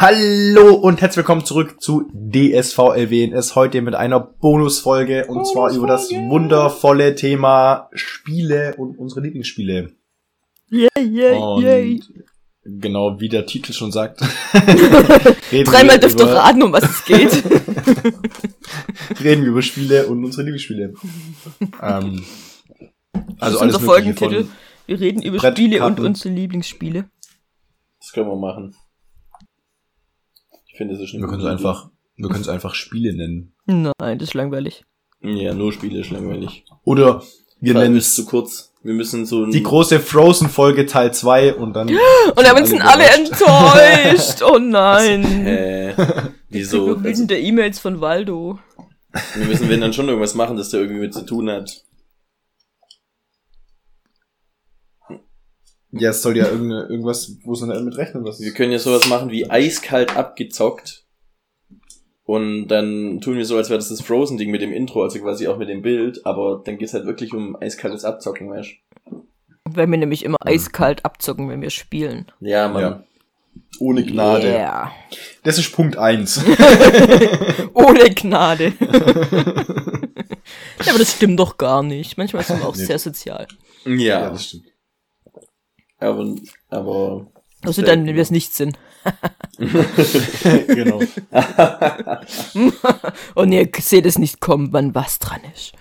Hallo und herzlich willkommen zurück zu DSV LWNS. Heute mit einer Bonusfolge und zwar über das wundervolle Thema Spiele und unsere Lieblingsspiele. Yay, yay, Und yay. genau, wie der Titel schon sagt. Dreimal dürft ihr raten, um was es geht. Reden wir über Spiele und unsere Lieblingsspiele. ähm, also das ist alles unser Folgentitel. Wir reden über Brett, Spiele und unsere Lieblingsspiele. Das können wir machen. Finde, das ist eine Wir können es einfach, wir können es einfach Spiele nennen. Nein, das ist langweilig. Ja, nur Spiele ist langweilig. Oder wir nennen es zu kurz. Wir müssen so ein die große Frozen-Folge Teil 2 und dann. Und damit sind alle enttäuscht. Oh nein. Äh, wieso? So Also, wütende E-Mails von Waldo. wir müssen, wenn dann schon irgendwas machen, das da irgendwie mit zu tun hat. Ja, es soll ja irgende, irgendwas, wo sie dann mit rechnen, was Wir können ja sowas machen wie eiskalt abgezockt. Und dann tun wir so, als wäre das das Frozen-Ding mit dem Intro, also quasi auch mit dem Bild, aber dann geht's halt wirklich um eiskaltes Abzocken, weißt Weil wir nämlich immer eiskalt abzocken, wenn wir spielen. du? Ja, Mann. Ja. Ohne Gnade. Yeah. Das ist Punkt 1. Ohne Gnade. ja, aber das stimmt doch gar nicht. Manchmal sind wir auch Nee. sehr sozial. Ja, stimmt. Aber, aber Also dann, wenn wir es nicht sind. genau. Und ihr seht es nicht kommen, wann was dran ist.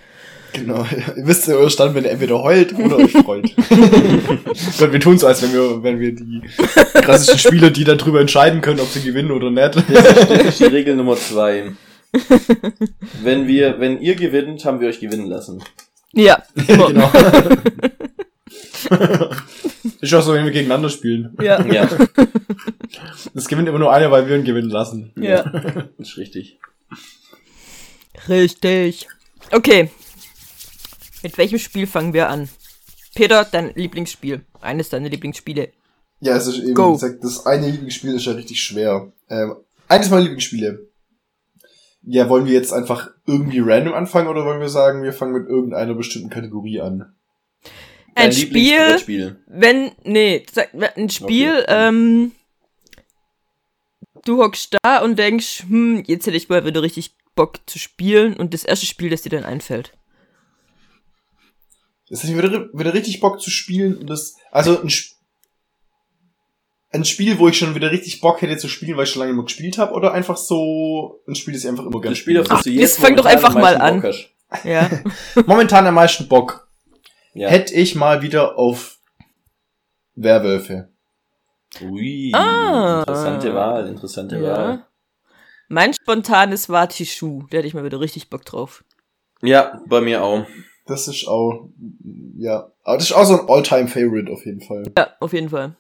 Genau. Ihr wisst ja euer Stand, wenn ihr entweder heult oder euch freut. Gott, wir tun so, als wenn wir, wenn wir die klassischen Spieler, die darüber entscheiden können, ob sie gewinnen oder nicht. Das ist die Regel Nummer zwei. Wenn wir, wenn ihr gewinnt, haben wir euch gewinnen lassen. Ja. genau. ist auch so, wenn wir gegeneinander spielen. Ja. Ja, Es gewinnt immer nur einer, weil wir ihn gewinnen lassen. Ja. ist richtig. Richtig. Okay. Mit welchem Spiel fangen wir an? Peter, dein Lieblingsspiel. Eines deiner Lieblingsspiele. Ja, es ist eben, Go. wie gesagt, das eine Lieblingsspiel ist ja richtig schwer. Ähm, eines meiner Lieblingsspiele. Ja, wollen wir jetzt einfach irgendwie random anfangen oder wollen wir sagen, wir fangen mit irgendeiner bestimmten Kategorie an? Ein Spiel, wenn, nee, ein Spiel, Okay. ähm, du hockst da und denkst, hm, jetzt hätte ich mal wieder richtig Bock zu spielen und das erste Spiel, das dir dann einfällt. Das hätte ich wieder, wieder richtig Bock zu spielen und das, also ein, ein Spiel, wo ich schon wieder richtig Bock hätte zu spielen, weil ich schon lange immer gespielt habe, oder einfach so ein Spiel, das ich einfach immer gerne Das Spiel, auf spiele. das du Ach, jetzt jetzt fang doch einfach mal an. Ja. Momentan am meisten Bock. Ja. Hätte ich mal wieder auf Werwölfe. Ui, Ah. interessante Wahl, interessante ja. Wahl. Mein spontanes war Tishu. Da hätte ich mal wieder richtig Bock drauf. Ja, bei mir auch. Das ist auch, ja, aber das ist auch so ein All-Time-Favorite auf jeden Fall. Ja, auf jeden Fall.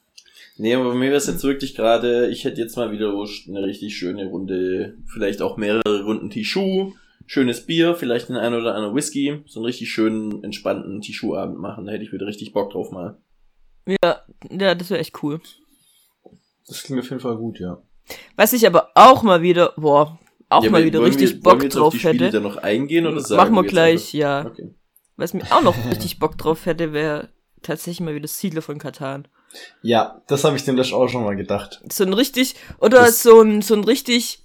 Nee, aber bei mir wäre es jetzt wirklich gerade, ich hätte jetzt mal wieder eine richtig schöne Runde, vielleicht auch mehrere Runden Tischu, schönes Bier, vielleicht ein ein oder andere Whisky, so einen richtig schönen, entspannten Tischu-Abend machen. Da hätte ich wieder richtig Bock drauf mal. Ja, ja, das wäre echt cool. Das klingt auf jeden Fall gut, ja. Was ich aber auch mal wieder, boah, auch Ja, mal wieder wir- richtig wollen Bock wir jetzt auf drauf die Spiele hätte. dann noch eingehen oder sagen Machen wir jetzt gleich, ja. Okay. Was mir auch noch richtig Bock drauf hätte, wäre tatsächlich mal wieder Siedler von Katan. Ja, das habe ich dem auch schon mal gedacht. So ein richtig, oder Das- so ein, so ein richtig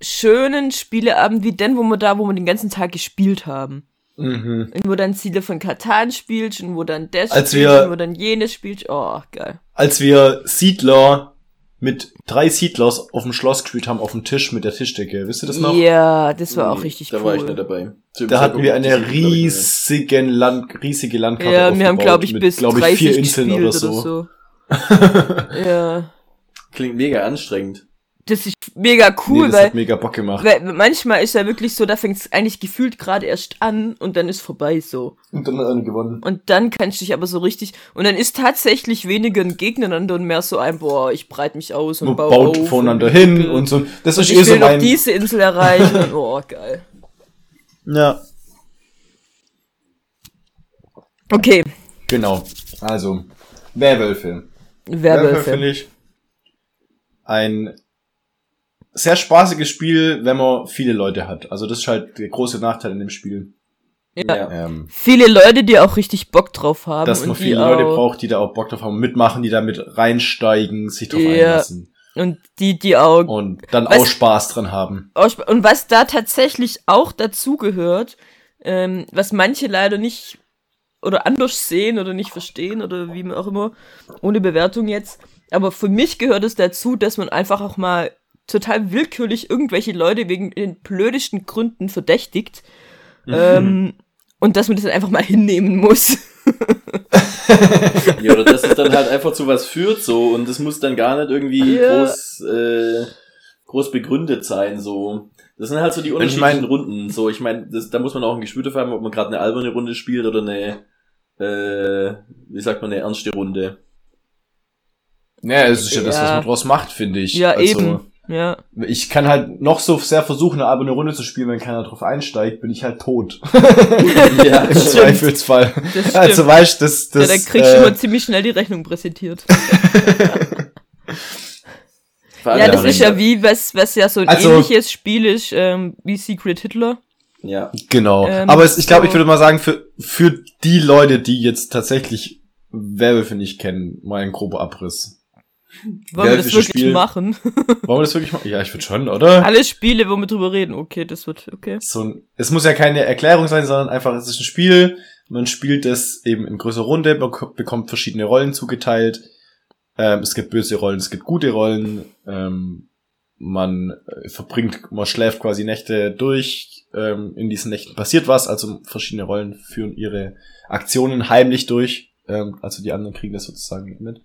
schönen Spieleabend wie den, wo wir da, wo wir den ganzen Tag gespielt haben. Mhm. Und wo dann Siedler von Katan spielst und wo dann das Als spielst wir- und wo dann jenes spielst. Oh, geil. Als wir Siedler mit drei Siedlers auf dem Schloss gespielt haben, auf dem Tisch mit der Tischdecke, wisst ihr das noch? Ja, das war auch Nee, richtig da cool. war ich nicht dabei. Zu dem Da hatten wir eine ich, ich, riesigen Land, riesige Landkarte Ja, wir haben, aufgebaut glaube ich, mit, bis glaub 30 vier Inseln gespielt oder so. so. ja. Klingt mega anstrengend. Das ist mega nee, cool, das weil, hat mega Bock gemacht. weil manchmal ist ja wirklich so, da fängt es eigentlich gefühlt gerade erst an und dann ist vorbei so. Und dann hat einer gewonnen. Und dann kannst du dich aber so richtig. Und dann ist tatsächlich weniger ein Gegeneinander und mehr so ein, boah, ich breite mich aus und Man baue baut auf voneinander und hin und so. Das Und ist ich eh will so noch mein... diese Insel erreichen. oh, geil. Ja, Okay, genau. Also, Werwölfe. Werwölfe Werwölfe. finde ich ein sehr spaßiges Spiel, wenn man viele Leute hat. Also das ist halt der große Nachteil in dem Spiel. Ja. Ähm, Viele Leute, die auch richtig Bock drauf haben. dass man und die viele Leute auch, braucht, die da auch Bock drauf haben, mitmachen, die da mit reinsteigen, sich drauf Ja. einlassen. Und die, die auch. Und dann Was- auch Spaß dran haben. Und was da tatsächlich auch dazu gehört, ähm, was manche leider nicht oder anders sehen oder nicht verstehen oder wie man auch immer, ohne Bewertung jetzt. Aber für mich gehört es dazu, dass man einfach auch mal total willkürlich irgendwelche Leute wegen den blödesten Gründen verdächtigt. Ähm, und dass man das dann einfach mal hinnehmen muss. Ja, oder dass es dann halt einfach zu was führt, so, und das muss dann gar nicht irgendwie Ja. groß, äh, groß begründet sein, so. Das sind halt so die ich unterschiedlichen mein- Runden, so, ich meine, da muss man auch ein Gespür dafür haben, ob man gerade eine alberne Runde spielt oder eine, äh, wie sagt man, eine ernste Runde. Naja, es ist ja, das, was Ja. man draus macht, finde ich. ja, Also, eben. Ja. Ich kann halt noch so sehr versuchen, eine alberne Runde zu spielen, wenn keiner drauf einsteigt, bin ich halt tot. ja, Im Zweifelsfall. Also weißt du, das, das ja, da kriegst du äh, immer ziemlich schnell die Rechnung präsentiert. Ja, das ist ja wie, was, was ja so ein Also- ähnliches Spiel ist, ähm, wie Secret Hitler. Ja. Genau. Ähm, Aber es, ich glaube, ich so- würde mal sagen, für, für die Leute, die jetzt tatsächlich Werwölfe nicht kennen, mal ein grober Abriss. Wollen wir das wirklich Spiel? machen? Wollen wir das wirklich machen? Ja, ich würde schon, oder? Alle Spiele, wo wir drüber reden. Okay, das wird, okay. So ein, es muss ja keine Erklärung sein, sondern einfach, es ist ein Spiel. Man spielt es eben in größerer Runde, bek- bekommt verschiedene Rollen zugeteilt. Ähm, es gibt böse Rollen, es gibt gute Rollen. Ähm, man äh, verbringt, man schläft quasi Nächte durch. Ähm, in diesen Nächten passiert was, also verschiedene Rollen führen ihre Aktionen heimlich durch. Ähm, also die anderen kriegen das sozusagen mit.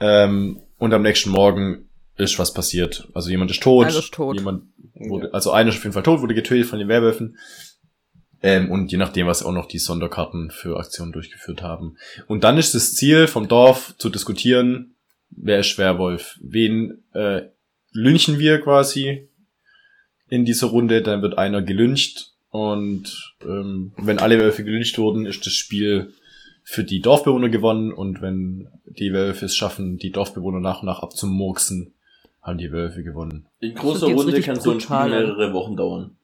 Ähm, und am nächsten Morgen ist was passiert. Also jemand ist tot. Einer ist tot. Jemand wurde, also einer ist auf jeden Fall tot, wurde getötet von den Werwölfen. Ähm, und je nachdem, was auch noch die Sonderkarten für Aktionen durchgeführt haben. Und dann ist das Ziel vom Dorf zu diskutieren, wer ist Werwolf? Wen äh, lynchen wir quasi in dieser Runde? Dann wird einer gelyncht und ähm, wenn alle Wölfe gelyncht wurden, ist das Spiel für die Dorfbewohner gewonnen und wenn die Wölfe es schaffen, die Dorfbewohner nach und nach abzumurksen, haben die Wölfe gewonnen. In großer Runde kann so ein Spiel mehrere Wochen dauern.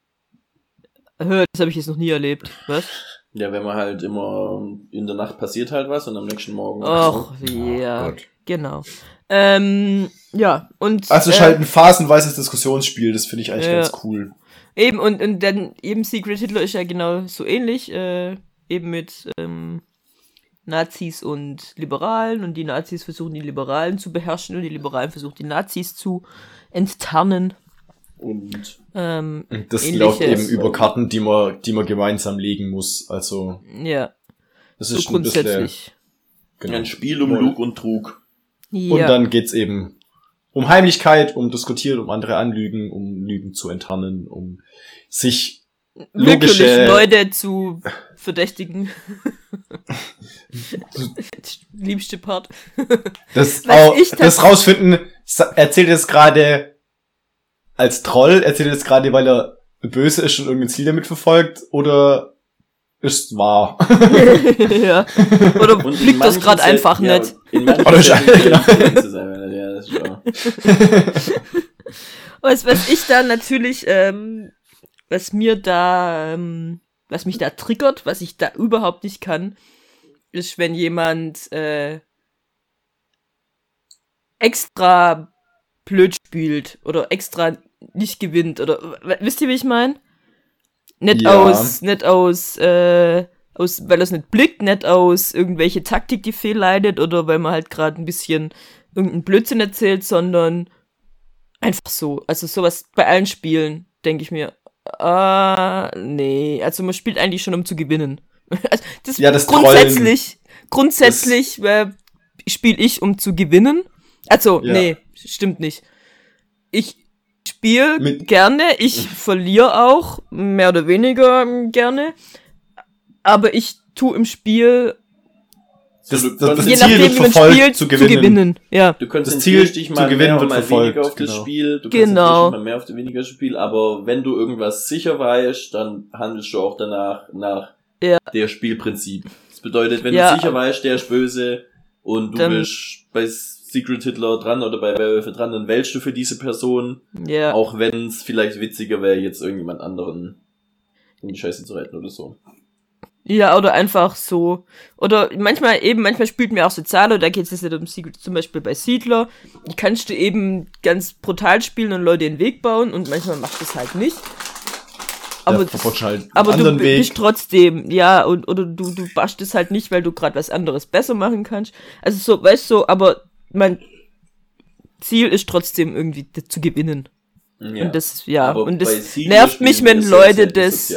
Hör, das habe ich jetzt noch nie erlebt. Was? Ja, wenn man halt immer in der Nacht passiert halt was und am nächsten Morgen. Och, Oh ja. Gott. Genau. Ähm, ja, und. Also es ist äh, halt ein phasenweises Diskussionsspiel, das finde ich eigentlich Ja. ganz cool. Eben, und, und dann eben Secret Hitler ist ja genau so ähnlich, äh, eben mit ähm, Nazis und Liberalen und die Nazis versuchen die Liberalen zu beherrschen und die Liberalen versuchen die Nazis zu enttarnen. Und Ähm, Und das Ähnliches. läuft eben über Karten, die man, die man gemeinsam legen muss. Also ja, das so ist ein bisschen, grundsätzlich. genau. ein Spiel um Lug und Trug. Und Ja, dann geht's eben um Heimlichkeit, um diskutieren, um andere anlügen, um Lügen zu enttarnen, um sich logische Leute zu verdächtigen. Liebste Part. das, auch, ich das rausfinden. Erzählt es gerade als Troll, erzählt es gerade, weil er böse ist und irgendein Ziel damit verfolgt, oder ist wahr? ja. Oder Und in fliegt das gerade einfach ja, nicht. In Oder wenn er- ja, das ist wahr. Was, was ich da natürlich, ähm, was mir da, ähm, was mich da triggert, was ich da überhaupt nicht kann, ist, wenn jemand äh, extra blöd spielt oder extra nicht gewinnt oder wisst ihr, wie ich meine? Nicht Ja. aus, nicht aus, äh, aus, weil er es nicht blickt, nicht aus irgendwelche Taktik, die fehlleitet oder weil man halt gerade ein bisschen irgendeinen Blödsinn erzählt, sondern einfach so. Also sowas bei allen Spielen, denke ich mir. Ah, nee. Also man spielt eigentlich schon, um zu gewinnen. Also das, Ja, das grundsätzlich, grundsätzlich äh, spiele ich, um zu gewinnen. Also, Ja. nee, stimmt nicht. Ich spiele gerne, ich verliere auch, mehr oder weniger ähm, gerne. Aber ich tu im Spiel, Das, das, du- das Ziel nachdem, wird verfolgt, spielt, zu gewinnen. Ja. Du konzentrierst Ziel dich zu mal gewinnen mehr wird mal verfolgt, weniger auf das genau. Spiel. Du Genau. konzentrierst dich mal mehr auf das weniger Spiel, aber wenn du irgendwas sicher weißt, dann handelst du auch danach nach Ja. der Spielprinzip. Das bedeutet, wenn Ja. du sicher weißt, der ist böse und du Dann- bist bei Secret Hitler dran oder bei Werwölfe dran, dann wählst du für diese Person, Ja. auch wenn es vielleicht witziger wäre, jetzt irgendjemand anderen in die Scheiße zu retten oder so. Ja, oder einfach so. Oder manchmal eben, manchmal spielt mir auch Soziale, da geht es jetzt um Siedler, zum Beispiel bei Siedler. Die kannst du eben ganz brutal spielen und Leute den Weg bauen und manchmal macht es halt nicht. Aber, du halt aber du Weg. bist trotzdem, ja, und, oder du, du bascht es halt nicht, weil du gerade was anderes besser machen kannst. Also so, weißt du, so, aber mein Ziel ist trotzdem irgendwie zu gewinnen. Ja. Und das, ja, Aber und das nervt mich, wenn Leute das.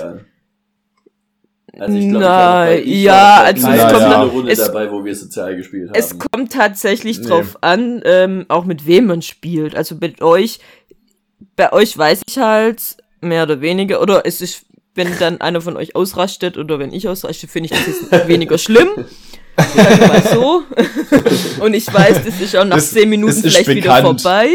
Also ich glaube, Na, ich ja, also es kommt- kleinen Runde es- dabei, wo wir sozial gespielt haben. Es kommt tatsächlich Nee. drauf an, ähm, auch mit wem man spielt. Also mit euch, bei euch weiß ich halt mehr oder weniger, oder es ist, wenn dann einer von euch ausrastet oder wenn ich ausraste, finde ich das jetzt weniger schlimm. Sagen mal so. Und ich weiß, das ist auch nach Das- zehn Minuten vielleicht wieder vorbei.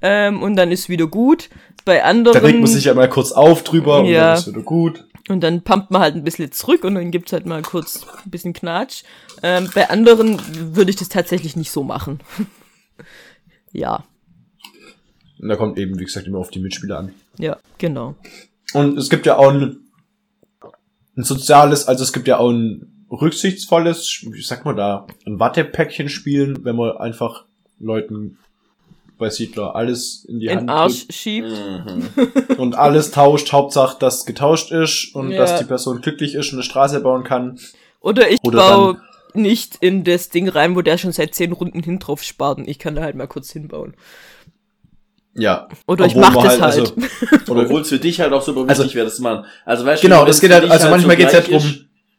Ähm, und dann ist wieder gut. Bei Da anderen. regt man sich ja mal kurz auf drüber und Ja. dann ist wieder gut. Und dann pumpt man halt ein bisschen zurück und dann gibt's halt mal kurz ein bisschen Knatsch. Ähm, bei anderen würde ich das tatsächlich nicht so machen. ja, Und da kommt eben, wie gesagt, immer auf die Mitspieler an. ja, genau. Und es gibt ja auch ein, ein soziales, also es gibt ja auch ein rücksichtsvolles, wie sagt man da, ein Wattepäckchen spielen, wenn man einfach Leuten bei Siedler alles in die In Hand Arsch schiebt. Mhm. drückt und alles tauscht, Hauptsache, dass getauscht ist und Ja. dass die Person glücklich ist und eine Straße bauen kann. Oder ich Oder baue nicht in das Ding rein, wo der schon seit zehn Runden hin drauf spart und ich kann da halt mal kurz hinbauen. Ja. Oder ich mach das halt. also- oder Obwohl es für dich halt auch super Also- wichtig wäre, das zu machen. Also weißt Genau, wenn es es geht halt- also manchmal so geht's ja gleich drum-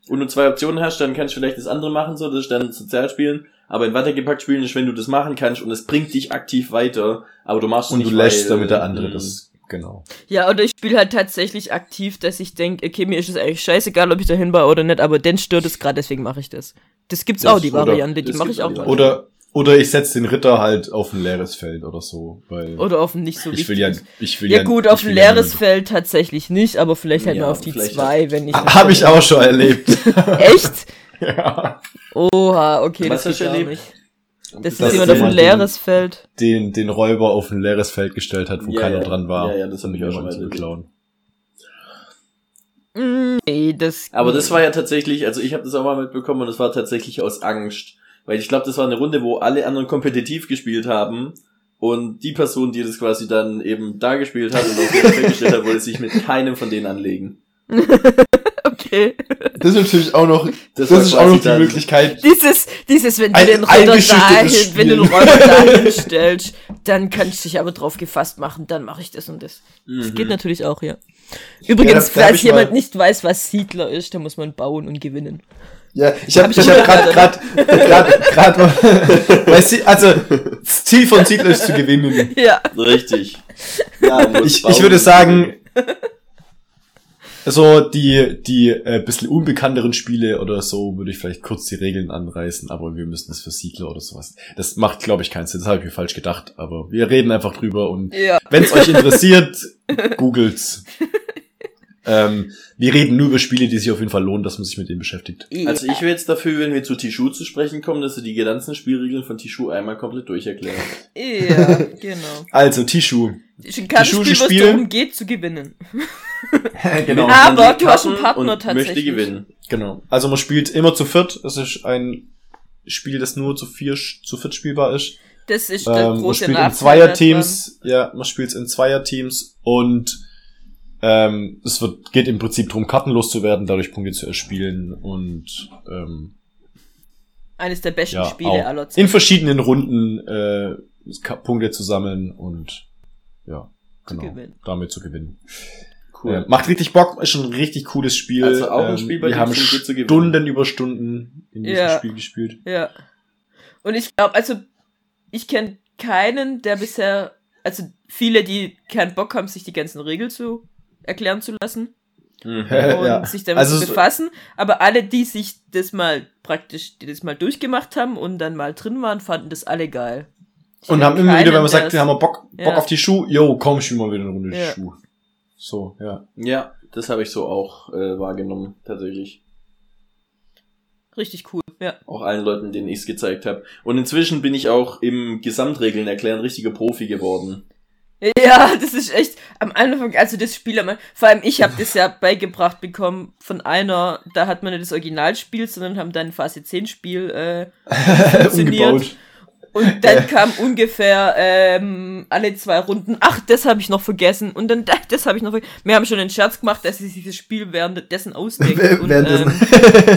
Und du zwei Optionen hast, dann kannst du vielleicht das andere machen, so, das ist dann sozial spielen. Aber in weitergepackt spielen ist, wenn du das machen kannst und es bringt dich aktiv weiter, aber du machst es und nicht, du lässt damit der andere mh, das, genau. Ja, oder ich spiele halt tatsächlich aktiv, dass ich denke, okay, mir ist es eigentlich scheißegal, ob ich da hinbaue oder nicht, aber den stört es gerade, deswegen mache ich das. Das gibt's Das- auch, die Variante, die mache ich auch. manchmal. Oder, oder ich setz den Ritter halt auf ein leeres Feld oder so, weil Oder auf ein nicht so ich will ja, ich will Ja ja, gut, auf ein ja leeres nur- Feld tatsächlich nicht, aber vielleicht halt Ja, mal auf die zwei, wenn ich. Ha- Hab ich auch schon erlebt. Echt? Ja. Oha, okay, Was das gar erlebt? nicht. Das ist Das jemand auf ein leeres Feld. Den, den Räuber auf ein leeres Feld gestellt hat, wo Ja, keiner ja. dran war. Ja, ja, das hab um ich auch schon jemanden zu beklauen. Mm, Nee, das. Aber das war ja tatsächlich, also ich habe das auch mal mitbekommen und es war tatsächlich aus Angst. Weil ich glaube, das war eine Runde, wo alle anderen kompetitiv gespielt haben. Und die Person, die das quasi dann eben da gespielt hat und auf den Feld gestellt hat, wollte sich mit keinem von denen anlegen. Okay. Das ist natürlich auch noch, das, war ist auch noch die Möglichkeit. Dieses, dieses, wenn du Ein- den eingeschüchtertes dahin, wenn du den. Räuber dahin stellst, dann kannst du dich aber drauf gefasst machen, dann mache ich das und das. Das Mhm. geht natürlich auch, ja. Übrigens, Ja, da- da hab falls jemand mal- nicht weiß, was Siedler ist, dann muss man bauen und gewinnen. Ja, ich habe Hab ich ich hab gerade gerade gerade gerade weil Sie, also das Ziel von Siedler ist zu gewinnen. Ja. Richtig. Ja, Ich, ich würde sagen, so die die äh, bisschen unbekannteren Spiele oder so würde ich vielleicht kurz die Regeln anreißen, aber wir müssen das für Siedler oder sowas. Das macht, glaube ich, keinen Sinn. Das habe ich mir falsch gedacht, aber wir reden einfach drüber und Ja. wenn es euch interessiert, googelt's. Ähm, wir reden nur über Spiele, die sich auf jeden Fall lohnen, dass man sich mit denen beschäftigt. Also ich wäre jetzt dafür, wenn wir zu Tishu zu sprechen kommen, dass du die ganzen Spielregeln von Tishu einmal komplett durcherklärst. Ja, genau. Also Tishu. Ist ein Kartenspiel, spielen. darum geht, zu gewinnen. genau. Aber Man du hast einen Partner und tatsächlich. möchte gewinnen. Genau. Also man spielt immer zu viert. Es ist ein Spiel, das nur zu vier, zu viert spielbar ist. Das ist der Ähm, man große spielt in Zweierteams. Ja, man spielt in Zweierteams und ähm, es wird, geht im Prinzip darum, kartenlos zu werden, dadurch Punkte zu erspielen und ähm. Eines der besten ja, Spiele auch aller Zeiten. in verschiedenen Runden äh, Punkte zu sammeln und ja, genau, gewinnen. damit zu gewinnen. Cool. Äh, macht richtig Bock, ist schon ein richtig cooles Spiel. Ähm, Also auch ein Spiel, bei wir dem haben zu. Stunden über Stunden in diesem Ja. Spiel gespielt. Ja. Und ich glaube, also, ich kenne keinen, der bisher, also viele, die keinen Bock haben, sich die ganzen Regeln zu erklären zu lassen Mhm. und Ja. sich damit Also zu befassen. Aber alle, die sich das mal praktisch, die das mal durchgemacht haben und dann mal drin waren, fanden das alle geil. Ich Und haben immer wieder, wenn man sagt, wir haben wir Bock, Bock Ja. auf die Schuhe, yo, komm, spiel mal wieder eine Runde Ja. Schuh. So, ja. Ja, das habe ich so auch äh, wahrgenommen, tatsächlich. Richtig cool, ja. Auch allen Leuten, denen ich es gezeigt habe. Und inzwischen bin ich auch im Gesamtregeln erklären richtiger Profi geworden. Ja, das ist echt am Anfang, also das Spiel, am- vor allem ich habe das ja beigebracht bekommen von einer, da hat man nicht das Originalspiel, sondern haben dann Phase 10 Spiel äh, funktioniert. Umgebaut. Und dann kam ungefähr ähm, alle zwei Runden, ach, das habe ich noch vergessen. Und dann, das habe ich noch vergessen. Wir haben schon einen Scherz gemacht, dass sie sich das Spiel währenddessen ausdenkt und ähm,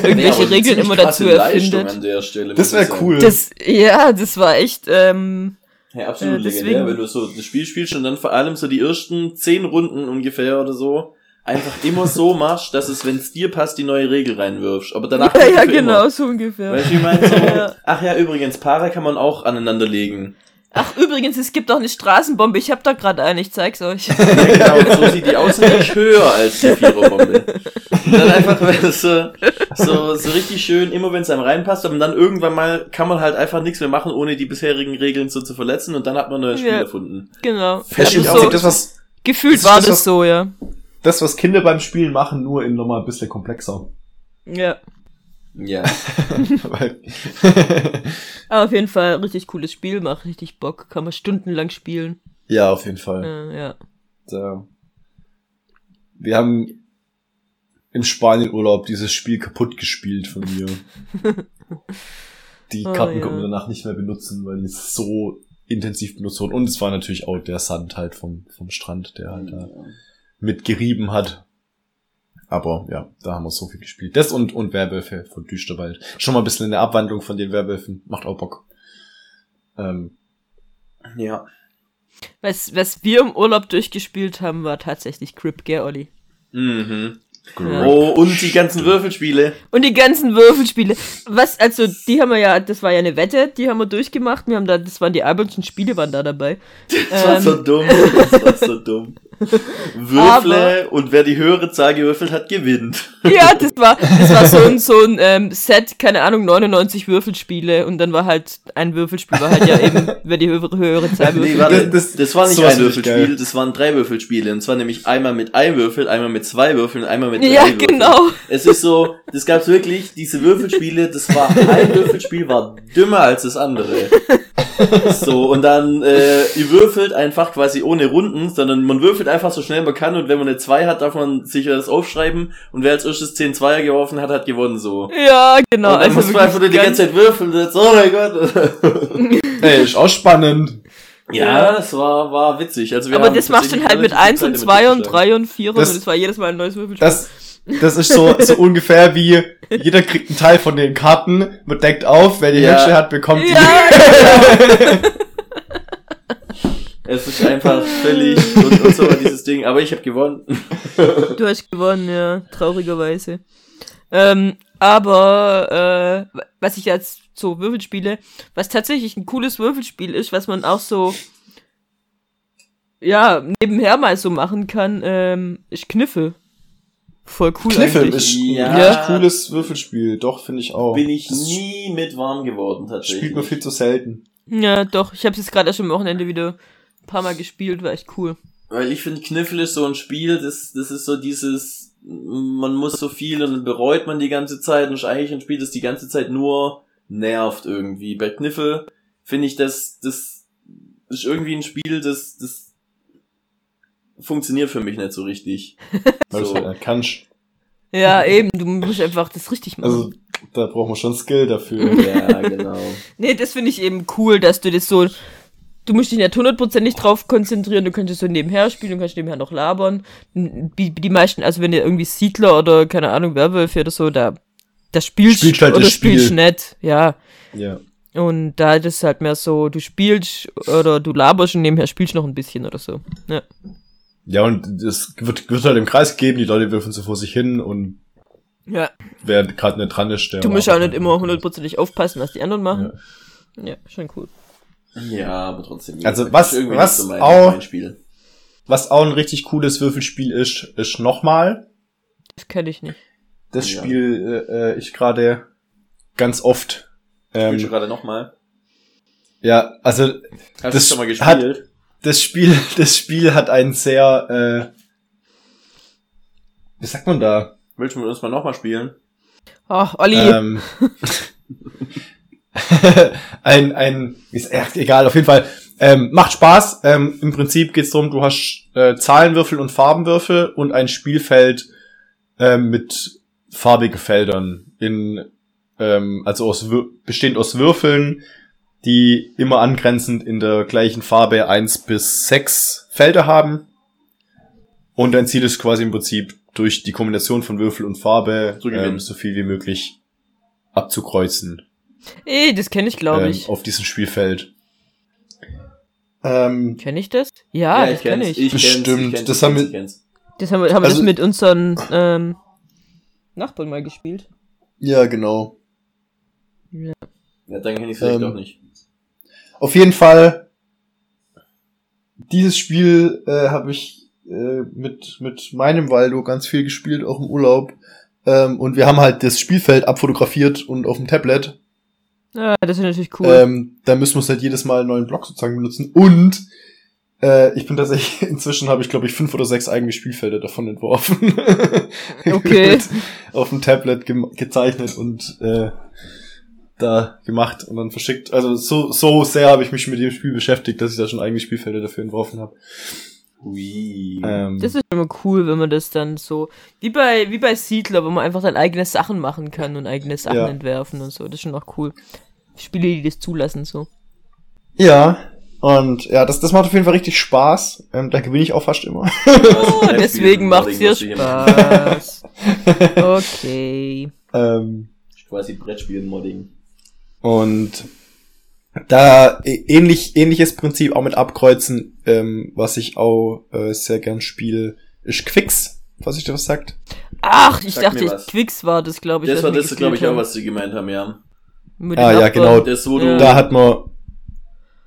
irgendwelche aber Regeln immer dazu erfindet. Stelle, Das wäre cool. Das, ja, das war echt, ähm, Ja, absolut Äh, deswegen- legendär, wenn du so das Spiel spielst und dann vor allem so die ersten zehn Runden ungefähr oder so einfach immer so machst, dass es, wenn es dir passt, die neue Regel reinwirfst. Aber danach ja, ja, genau, Immer. so ungefähr. Weißt du, ich meine so, Ja. ach ja, übrigens, Paare kann man auch aneinander legen. Ach, übrigens, es gibt auch eine Straßenbombe. Ich habe da gerade eine, ich zeig's euch. Ja, genau, und so sieht die aus, nämlich höher als die Viererbombe. Und dann einfach so, so, so richtig schön, immer wenn es einem reinpasst, aber dann irgendwann mal kann man halt einfach nichts mehr machen, ohne die bisherigen Regeln so zu verletzen und dann hat man ein neues Spiel Ja. erfunden. genau. Verstehe Also auch. so, Das, was, gefühlt das war das, das, was- so, ja. das, was Kinder beim Spielen machen, nur in nochmal ein bisschen komplexer. Ja. Ja. Aber auf jeden Fall richtig cooles Spiel, macht richtig Bock. Kann man stundenlang spielen. ja, auf jeden Fall. Äh, ja. Da. Wir haben im Spanienurlaub dieses Spiel kaputt gespielt von mir. Die Oh, Karten ja. konnten wir danach nicht mehr benutzen, weil die so intensiv benutzt wurden. Und es war natürlich auch der Sand halt vom, vom Strand, der halt da mit gerieben hat. Aber ja, da haben wir so viel gespielt. Das und, und Werwölfe von Düsterwald. Schon mal ein bisschen eine Abwandlung von den Werwölfen. Macht auch Bock. Ähm, Ja. Was, was wir im Urlaub durchgespielt haben, war tatsächlich Crip, gell, Olli? Mhm. Ja. Oh, und die ganzen Würfelspiele. Und die ganzen Würfelspiele. Was, also, die haben wir ja, das war ja eine Wette, die haben wir durchgemacht. Wir haben da, das waren die albernsten Spiele, waren da dabei. Das war Ähm. so dumm. Das war so dumm. Würfle und wer die höhere Zahl gewürfelt hat, gewinnt. Ja, das war, das war so ein, so ein ähm, Set, keine Ahnung, 99 Würfelspiele und dann war halt ein Würfelspiel, war halt ja eben, wer die höhere, höhere Zahl Nee, würfelt. warte, Das- das, war nicht sowas ein Würfelspiel, geil. das waren drei Würfelspiele. Und zwar nämlich einmal mit einem Würfel, einmal mit zwei Würfeln und einmal mit drei ja, Würfeln. genau. Es ist so, das gab's wirklich, diese Würfelspiele, das war, ein Würfelspiel war dümmer als das andere. So, und dann, äh, ihr würfelt einfach quasi ohne Runden, sondern man würfelt einfach so schnell man kann und wenn man eine 2 hat, darf man sich das aufschreiben und wer als erstes 10 Zweier geworfen hat, hat gewonnen so. Ja, genau. und dann Also muss man einfach nur die ganz- ganze Zeit würfeln und jetzt, oh mein Gott. ey, ist auch spannend. ja, das war, war witzig. Also wir aber haben das machst du dann halt mit relativ viel 1 und Zeit 2 damit und 3 und 4 und Das- es war jedes Mal ein neues Würfelspiel. Das, das ist so, so ungefähr wie jeder kriegt einen Teil von den Karten, man deckt auf, wer die Ja. Hälfte hat, bekommt die. ja, genau. Es ist einfach völlig und, und so dieses Ding. Aber ich habe gewonnen. Du hast gewonnen, ja, traurigerweise. Ähm, aber äh, was ich jetzt so Würfelspiele, was tatsächlich ein cooles Würfelspiel ist, was man auch so ja nebenher mal so machen kann, ähm, ist Kniffel. Voll cool Kniffel eigentlich. ist ein Ja. richtig cooles Würfelspiel. Doch, finde ich auch. Bin ich Das nie mit warm geworden tatsächlich. Spielt man viel zu selten. Ja, doch. Ich habe es jetzt gerade erst am Wochenende wieder paar Mal gespielt, war echt cool. Weil ich finde, Kniffel ist so ein Spiel, das, das ist so dieses, man muss so viel und dann bereut man die ganze Zeit und ist eigentlich ein Spiel, das die ganze Zeit nur nervt irgendwie. Bei Kniffel finde ich, das, das ist irgendwie ein Spiel, das, das funktioniert für mich nicht so richtig. Weil So. du halt kannst. Ja, eben, du musst einfach das richtig machen. Also, da braucht man schon Skill dafür. Ja, genau. Nee, das finde ich eben cool, dass du das so. Du musst dich nicht hundertprozentig drauf konzentrieren, du könntest so nebenher spielen, du kannst nebenher noch labern. Die, die meisten, also wenn ihr irgendwie Siedler oder keine Ahnung, Werwölfe oder so, da das spielst Spielst halt oder das Spiel. spielst nicht, ja. ja. Und da ist es halt mehr so, du spielst oder du laberst und nebenher spielst noch ein bisschen oder so. Ja. Ja, und es wird, wird halt im Kreis gegeben, die Leute würfeln so vor sich hin und Ja. wer gerade nicht dran ist, der. Du musst auch nicht immer hundertprozentig aufpassen, was die anderen machen. Ja, schon cool. Ja, aber trotzdem. Also was- was so mein, auch- mein. Was auch ein richtig cooles Würfelspiel ist, ist nochmal. Das kenne ich nicht. Das Ja. Spiel äh, äh, ich gerade ganz oft. Ähm, ich gerade nochmal. ja, also Hast du das schon mal hat- gespielt? das Spiel, das Spiel hat einen sehr, äh, wie sagt man da? Willst du mit uns mal nochmal spielen? Oh, Olli. Ähm, ein, ein, ist echt egal, auf jeden Fall. Ähm, macht Spaß. Ähm, Im Prinzip geht's darum, du hast äh, Zahlenwürfel und Farbenwürfel und ein Spielfeld ähm, mit farbigen Feldern. In, ähm, also aus, bestehend aus Würfeln, die immer angrenzend in der gleichen Farbe eins bis sechs Felder haben. Und dein Ziel ist quasi im Prinzip durch die Kombination von Würfel und Farbe ähm, so viel wie möglich abzukreuzen Ey, das kenne ich, glaube ähm, ich. auf diesem Spielfeld. Ähm, Kenne ich das? Ja, das kenne ich. Ich Bestimmt. kenn's, ich kenn's, Das haben wir-. Das haben wir, haben wir Also- das mit unseren ähm, Nachbarn mal gespielt. ja, genau. Ja, dann kenn ich vielleicht Ähm, auch nicht. Auf jeden Fall, dieses Spiel äh, habe ich äh, mit, mit meinem Waldo ganz viel gespielt, auch im Urlaub. Ähm, und wir haben halt das Spielfeld abfotografiert und auf dem Tablet. Ja, das ist natürlich cool. Ähm, da müssen wir uns halt jedes Mal einen neuen Block sozusagen benutzen. Und äh, ich bin tatsächlich, inzwischen habe ich, glaube ich, fünf oder sechs eigene Spielfelder davon entworfen. Okay. Mit auf dem Tablet gem gezeichnet und äh, da gemacht und dann verschickt. Also so, so sehr habe ich mich mit dem Spiel beschäftigt, dass ich da schon eigene Spielfelder dafür entworfen habe. Ui. Ähm, Das ist immer cool, wenn man das dann so, wie bei, wie bei Siedler, wo man einfach dann eigene Sachen machen kann und eigene Sachen Ja. entwerfen und so. Das ist schon auch cool. Spiele, die das zulassen, so. ja, und ja, das, das macht auf jeden Fall richtig Spaß. Ähm, da gewinne ich auch fast immer. Oh, deswegen macht's dir Spaß. Okay. ähm, Quasi Brettspielen-Modding. Und da ä- ähnlich, ähnliches Prinzip auch mit Abkreuzen, ähm, was ich auch äh, sehr gern spiele, ist Quicks, was ich dir was sagt. Ach, ich Sag dachte. Quicks war das, glaube ich. Das war das, glaube ich, auch, was sie gemeint haben, ja. Mit Ah, ja, genau. Das, wo du, Ja. Da hat man,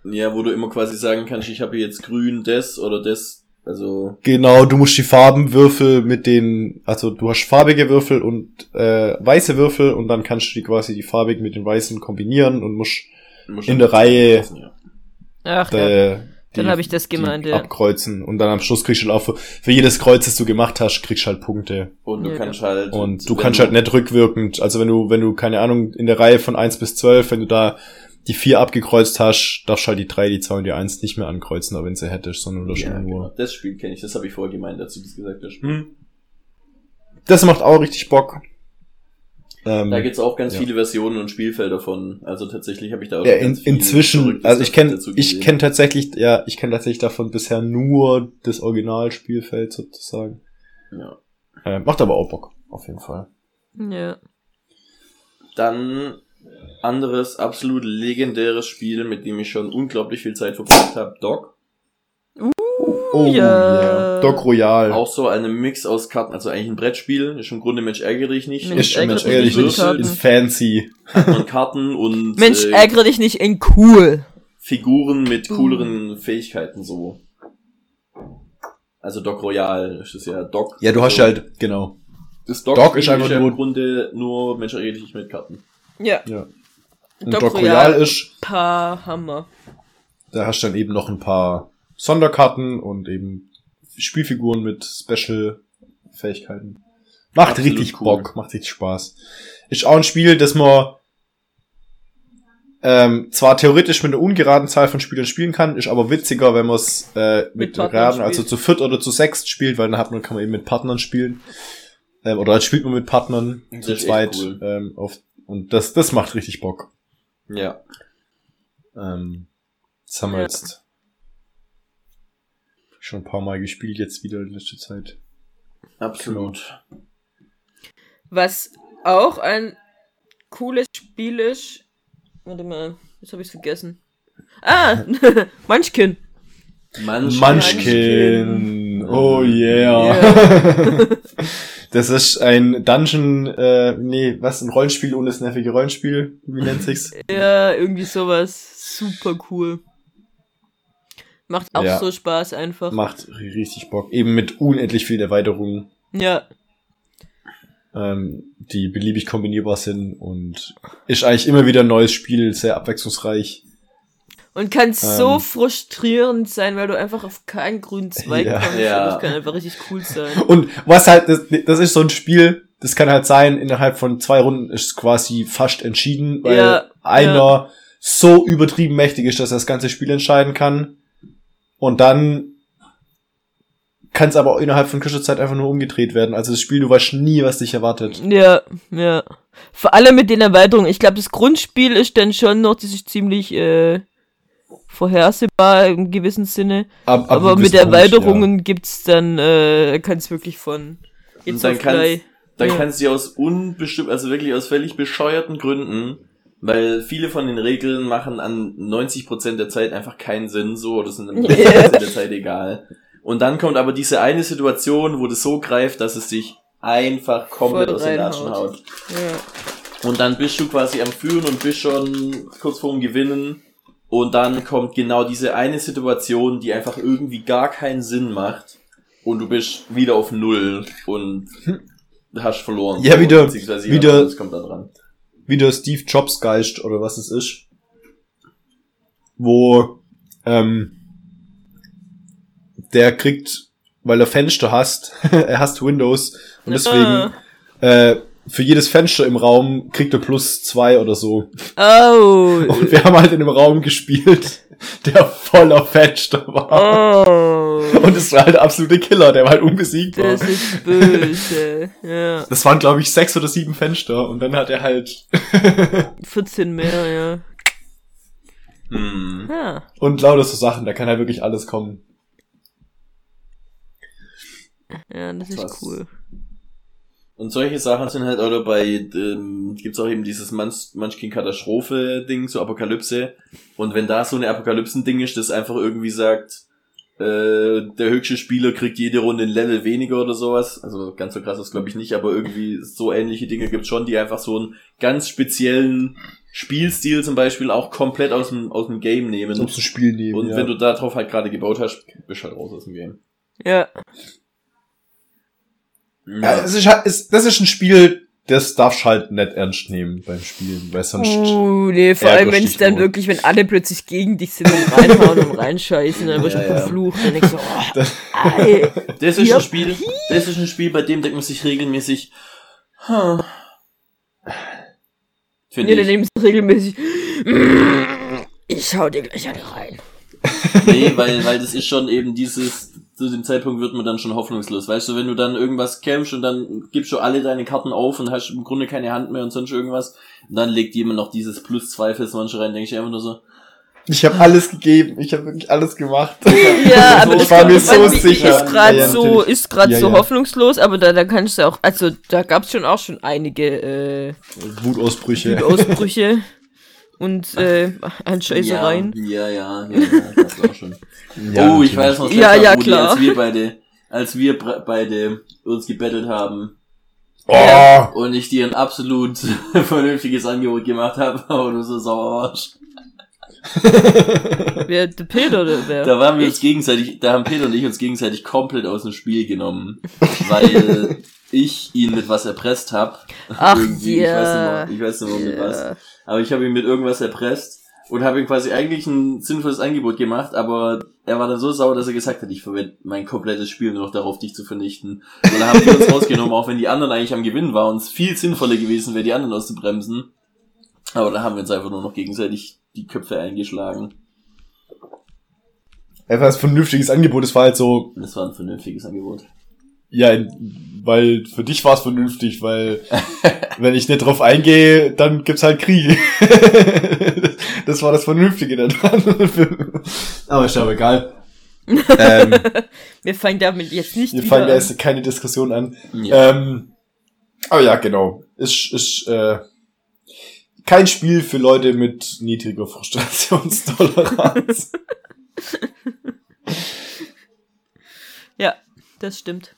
ja, wo du immer quasi sagen kannst, ich habe jetzt grün das oder das, also, genau, du musst die Farbenwürfel mit den, also du hast farbige Würfel und äh, weiße Würfel und dann kannst du die quasi die farbigen mit den weißen kombinieren und musst In du- der Reihe- Ja. Ach ja. äh, Dann die- hab ich das gemeint, ja. abkreuzen und dann am Schluss kriegst du halt auch für, für jedes Kreuz, das du gemacht hast, kriegst du halt Punkte. Und du Ja, kannst halt. Und du kannst halt nicht rückwirkend, also wenn du, wenn du, keine Ahnung, in der Reihe von 1 bis 12, wenn du da die 4 abgekreuzt hast, darfst du halt die 3, die 2 und die 1 nicht mehr ankreuzen, aber wenn sie hättest, sondern löschen Ja, genau. nur. Das Spiel kenne ich, das habe ich vorher gemeint, als du das gesagt hast. Hm. Das macht auch richtig Bock. Ähm, Da gibt's auch ganz Ja. viele Versionen und Spielfelder von. Also tatsächlich habe ich da auch ja, schon in, inzwischen, also ich kenne, ich kenne tatsächlich, ja, ich kenne tatsächlich davon bisher nur das Originalspielfeld sozusagen. Ja. Äh, macht aber auch Bock, auf jeden Fall. Ja. Dann anderes absolut legendäres Spiel, mit dem ich schon unglaublich viel Zeit verbracht habe, Dog. Oh Ja. yeah. Doc Royal. Auch so eine Mix aus Karten, also eigentlich ein Brettspiel, ist im Grunde Mensch ärgere dich nicht. Mensch, ist ärgere Mensch, dich nicht ist fancy. Hat man Karten und Mensch, äh, ärgere dich nicht in cool. Figuren mit Uh. cooleren Fähigkeiten so. Also Doc Royal ist es ja Doc. Ja, du hast ja halt, genau. das Doc, Doc ist einfach ja nur- im Grunde nur Mensch ärgere dich nicht mit Karten. Ja. Ja. Und Doc Doc, Royal. Royal ist, Paar Hammer. da hast du dann eben noch ein paar Sonderkarten und eben Spielfiguren mit Special-Fähigkeiten. Macht Absolut richtig cool. Bock, macht richtig Spaß. Ist auch ein Spiel, das man ähm, zwar theoretisch mit einer ungeraden Zahl von Spielern spielen kann, ist aber witziger, wenn man es äh, mit, Mit geraden, also zu viert oder zu sechst spielt, weil dann hat man, kann man eben mit Partnern spielen. Ähm, oder dann spielt man mit Partnern Das zu zweit. cool. Ähm, auf, und das, das macht richtig Bock. Ja. Ähm, das haben wir Ja. jetzt schon ein paar Mal gespielt, jetzt wieder in letzter Zeit. Absolut. Was auch ein cooles Spiel ist. Warte mal, jetzt habe ich vergessen. Ah, Munchkin. Munchkin. Munchkin. Oh yeah. Ja. das ist ein Dungeon, äh, nee, was, ein Rollenspiel ohne das nervige Rollenspiel. Wie nennt sich's? Ja, irgendwie sowas. Super cool. Macht auch Ja. so Spaß einfach. Macht richtig Bock. Eben mit unendlich vielen Erweiterungen, Ja. ähm, die beliebig kombinierbar sind und ist eigentlich immer wieder ein neues Spiel, sehr abwechslungsreich. Und kann so Ähm. frustrierend sein, weil du einfach auf keinen grünen Zweig Ja. kommst. Ja. Und das kann einfach richtig cool sein. Und was halt, das, das ist so ein Spiel, das kann halt sein, innerhalb von zwei Runden ist es quasi fast entschieden, weil Ja, einer so übertrieben mächtig ist, dass er das ganze Spiel entscheiden kann. Und dann kann es aber auch innerhalb von kürzester Zeit einfach nur umgedreht werden. Also das Spiel, du weißt nie, was dich erwartet. Ja, ja. Vor allem mit den Erweiterungen. Ich glaube, das Grundspiel ist dann schon noch, das ist ziemlich äh, vorhersehbar im gewissen Sinne. Ab, ab aber mit Erweiterungen gibt's dann, äh, kann es wirklich von Und jetzt dann auf kannst, gleich. dann Ja. kannst du aus unbestimmt, also wirklich aus völlig bescheuerten Gründen, weil viele von den Regeln machen an 90% der Zeit einfach keinen Sinn, so, oder sind am Ja. 90% der Zeit egal. Und dann kommt aber diese eine Situation, wo das so greift, dass es dich einfach komplett Voll aus den. Latschen haut. Ja. Und dann bist du quasi am Führen und bist schon kurz vorm Gewinnen. Und dann kommt genau diese eine Situation, die einfach irgendwie gar keinen Sinn macht. Und du bist wieder auf Null und hast verloren. Ja, wieder- Beziehungsweise wieder- kommt da dran. Wie der Steve Jobs Geist oder was es ist. Wo ähm, der kriegt, weil er Fenster hasst, er hasst Windows und deswegen äh, für jedes Fenster im Raum kriegt er plus zwei oder so. Oh. Und wir haben halt in einem Raum gespielt, der voller Fenster war. Oh. Und es war halt der absolute Killer, der war halt unbesiegbar. Das ist böse. Ja. Das waren, glaube ich, sechs oder sieben Fenster und dann hat er halt 14 mehr, ja. Hm. Ja. und lauter so Sachen, da kann halt wirklich alles kommen. Ja, das ist Krass. cool. Und solche Sachen sind halt auch dabei, ähm, gibt's auch eben dieses Munch- Munchkin-Katastrophe-Ding, so Apokalypse. Und wenn da so eine Apokalypsen-Ding ist, das einfach irgendwie sagt, äh, der höchste Spieler kriegt jede Runde ein Level weniger oder sowas. Also ganz so krass ist glaube ich nicht, aber irgendwie so ähnliche Dinge gibt's schon, die einfach so einen ganz speziellen Spielstil zum Beispiel auch komplett aus dem, aus dem Game nehmen. Um zu Spiel nehmen. Und ja. wenn du darauf halt gerade gebaut hast, bist du halt raus aus dem Game. Ja. ja, es ist, halt- es, das ist ein Spiel, das darfst du halt nicht ernst nehmen beim Spielen, weil sonst. Uh, nee, vor allem wenn es dann nur. wirklich, wenn alle plötzlich gegen dich sind und reinhauen und reinscheißen, dann wirst du Ja, ja. verflucht. Dann denkst du, oh, Das- ey. Das ist ein Spiel, das ist ein Spiel, bei dem denkt man sich regelmäßig, huh. Finde Nee, dann ich. nimmst du regelmäßig, "Mm, ich hau dir gleich eine rein. Nee, weil, weil das ist schon eben dieses, zu dem Zeitpunkt wird man dann schon hoffnungslos. Weißt du, wenn du dann irgendwas kämpfst und dann gibst du alle deine Karten auf und hast im Grunde keine Hand mehr und sonst irgendwas, und dann legt jemand noch dieses plus zwei fürs manche rein, denke ich einfach nur so, Ich habe alles gegeben, ich habe wirklich alles gemacht. Ja, aber Ich das war mir so sicher. Ist gerade Ja, ja, so, ist gerade Ja, so ja. hoffnungslos, aber da, da kannst du auch, also da gab's schon auch schon einige äh, Wutausbrüche. Ausbrüche und äh, Anscheißereien. Ja, ja, ja, ja, ja das auch schon. Ja, oh, ich natürlich. weiß noch, Ja, ja, klar. als wir beide, als wir beide uns gebettelt haben Oh, und ich dir ein absolut vernünftiges Angebot gemacht habe, aber du so sauer warst. Wer, der Peter oder wer? Da waren wir uns gegenseitig, da haben Peter und ich uns gegenseitig komplett aus dem Spiel genommen, weil ich ihn mit was erpresst habe. Ach Irgendwie, ja. Ich weiß nicht mehr, ich weiß nicht mehr mit was. Aber ich habe ihn mit irgendwas erpresst und habe ihm quasi eigentlich ein sinnvolles Angebot gemacht, aber er war dann so sauer, dass er gesagt hat, ich verwende mein komplettes Spiel nur noch darauf, dich zu vernichten. Und dann haben wir uns rausgenommen, auch wenn die anderen eigentlich am Gewinn waren und es viel sinnvoller gewesen wäre, die anderen auszubremsen. Aber da haben wir uns einfach nur noch gegenseitig die Köpfe eingeschlagen. Einfach ein vernünftiges Angebot, es war halt so, das war ein vernünftiges Angebot. Ja, weil für dich war es vernünftig, weil wenn ich nicht drauf eingehe, dann gibt's halt Krieg. das war das Vernünftige daran. aber ist ja aber egal. ähm, Wir fangen damit jetzt nicht wir wieder fangen da an. jetzt keine Diskussion an. Ja. Ähm, aber ja, genau. Ist, ist äh, kein Spiel für Leute mit niedriger Frustrationstoleranz. Ja, das stimmt.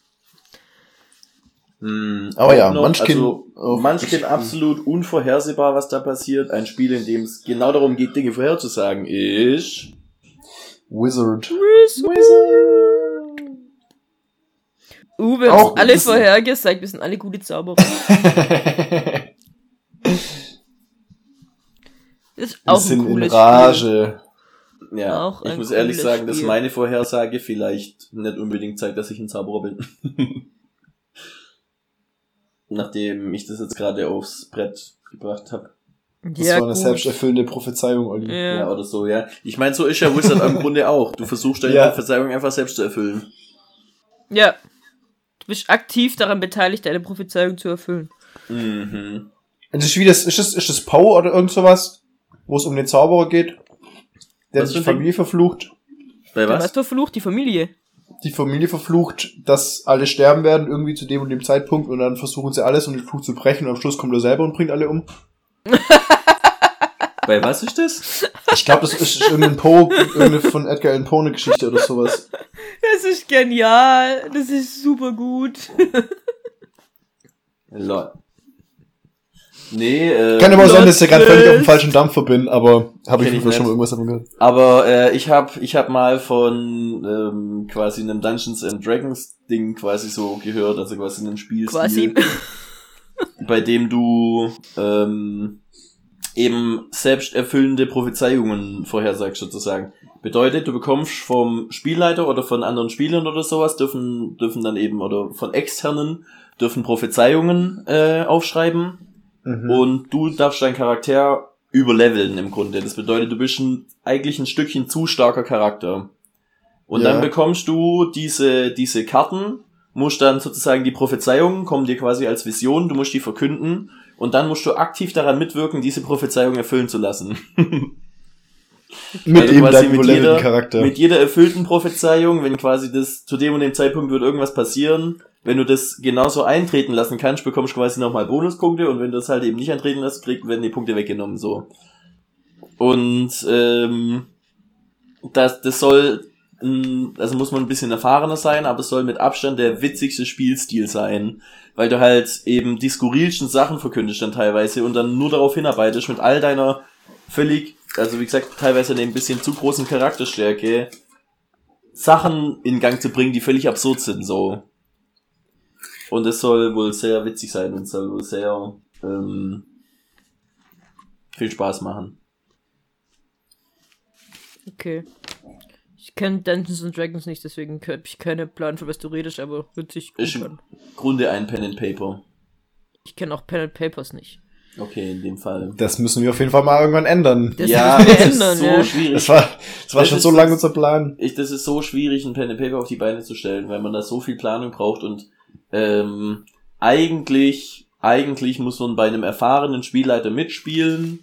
Hm, Aber ja, noch, Munchkin- Also, auch- Munchkin absolut unvorhersehbar, was da passiert. Ein Spiel, in dem es genau darum geht, Dinge vorherzusagen, ist. Wizard. Uh, wir Auch haben alle vorhergesagt, wir sind alle gute Zauberer. Das ist Wir auch sind ein in cooles Spiel. Rage. Ja, Auch ich muss ehrlich sagen, dass Spiel. meine Vorhersage vielleicht nicht unbedingt zeigt, dass ich ein Zauberer bin. Nachdem ich das jetzt gerade aufs Brett gebracht habe. Das ja, war eine gut. selbsterfüllende Prophezeiung, Olli. Ja, Ja. oder so, ja. Ich meine, so ist ja Wizard im Grunde auch. Du versuchst deine Ja. Prophezeiung einfach selbst zu erfüllen. ja. Du bist aktiv daran beteiligt, deine Prophezeiung zu erfüllen. Mhm. Ist das, wie das, ist das, ist das Poe oder irgend sowas, wo es um den Zauberer geht, der Was ein Familie verflucht, Bei Was? was? Was verflucht die Familie? Die Familie verflucht, dass alle sterben werden irgendwie zu dem und dem Zeitpunkt und dann versuchen sie alles, um den Fluch zu brechen und am Schluss kommt er selber und bringt alle um. Bei was ist das? Ich glaube, das ist irgendein Poe, irgendeine von Edgar Allan Poe eine Geschichte oder sowas. Das ist genial. Das ist super gut. Lol. Nee, äh, Kann aber auch sein, dass ich ja gerade völlig auf dem falschen Dampfer bin, aber habe ich ich schon mal irgendwas davon gehört. aber äh, ich hab, ich hab mal von ähm, quasi einem Dungeons and Dragons Ding quasi so gehört, also quasi einem Spiel, Quasi. bei dem du ähm, eben selbsterfüllende Prophezeiungen vorhersagst sozusagen. Bedeutet, du bekommst vom Spielleiter oder von anderen Spielern oder sowas dürfen dürfen dann eben oder von externen dürfen Prophezeiungen äh, aufschreiben Mhm. und du darfst deinen Charakter überleveln im Grunde. Das bedeutet, du bist ein, eigentlich ein Stückchen zu starker Charakter. Und Ja. dann bekommst du diese, diese Karten, musst dann sozusagen die Prophezeiungen kommen dir quasi als Vision, du musst die verkünden und dann musst du aktiv daran mitwirken, diese Prophezeiung erfüllen zu lassen. mit Also eben quasi mit jeder- Charakter. Mit jeder erfüllten Prophezeiung, wenn quasi das zu dem und dem Zeitpunkt wird irgendwas passieren, wenn du das genauso eintreten lassen kannst, bekommst du quasi nochmal Bonuspunkte und wenn du das halt eben nicht eintreten lässt, krieg, werden die Punkte weggenommen, so. Und, ähm, das, das soll, also muss man ein bisschen erfahrener sein, aber es soll mit Abstand der witzigste Spielstil sein, weil du halt eben die skurrilsten Sachen verkündest dann teilweise und dann nur darauf hinarbeitest mit all deiner völlig, also wie gesagt, teilweise eine ein bisschen zu großen Charakterstärke, Sachen in Gang zu bringen, die völlig absurd sind, so. Und es soll wohl sehr witzig sein und soll wohl sehr ähm, viel Spaß machen. Okay. Ich kenne Dungeons and Dragons nicht, deswegen habe ich keinen Plan, von was du redest, aber gut Ist im. Grunde ein Pen and Paper. Ich kenne auch Pen and Papers nicht. Okay, in dem Fall. Das müssen wir auf jeden Fall mal irgendwann ändern. Das ja, das ändern, ist so ja. schwierig. Das war, das war Das schon ist- so lange unser Plan. ich, das ist so schwierig, ein Pen and Paper auf die Beine zu stellen, weil man da so viel Planung braucht und ähm, eigentlich, eigentlich muss man bei einem erfahrenen Spielleiter mitspielen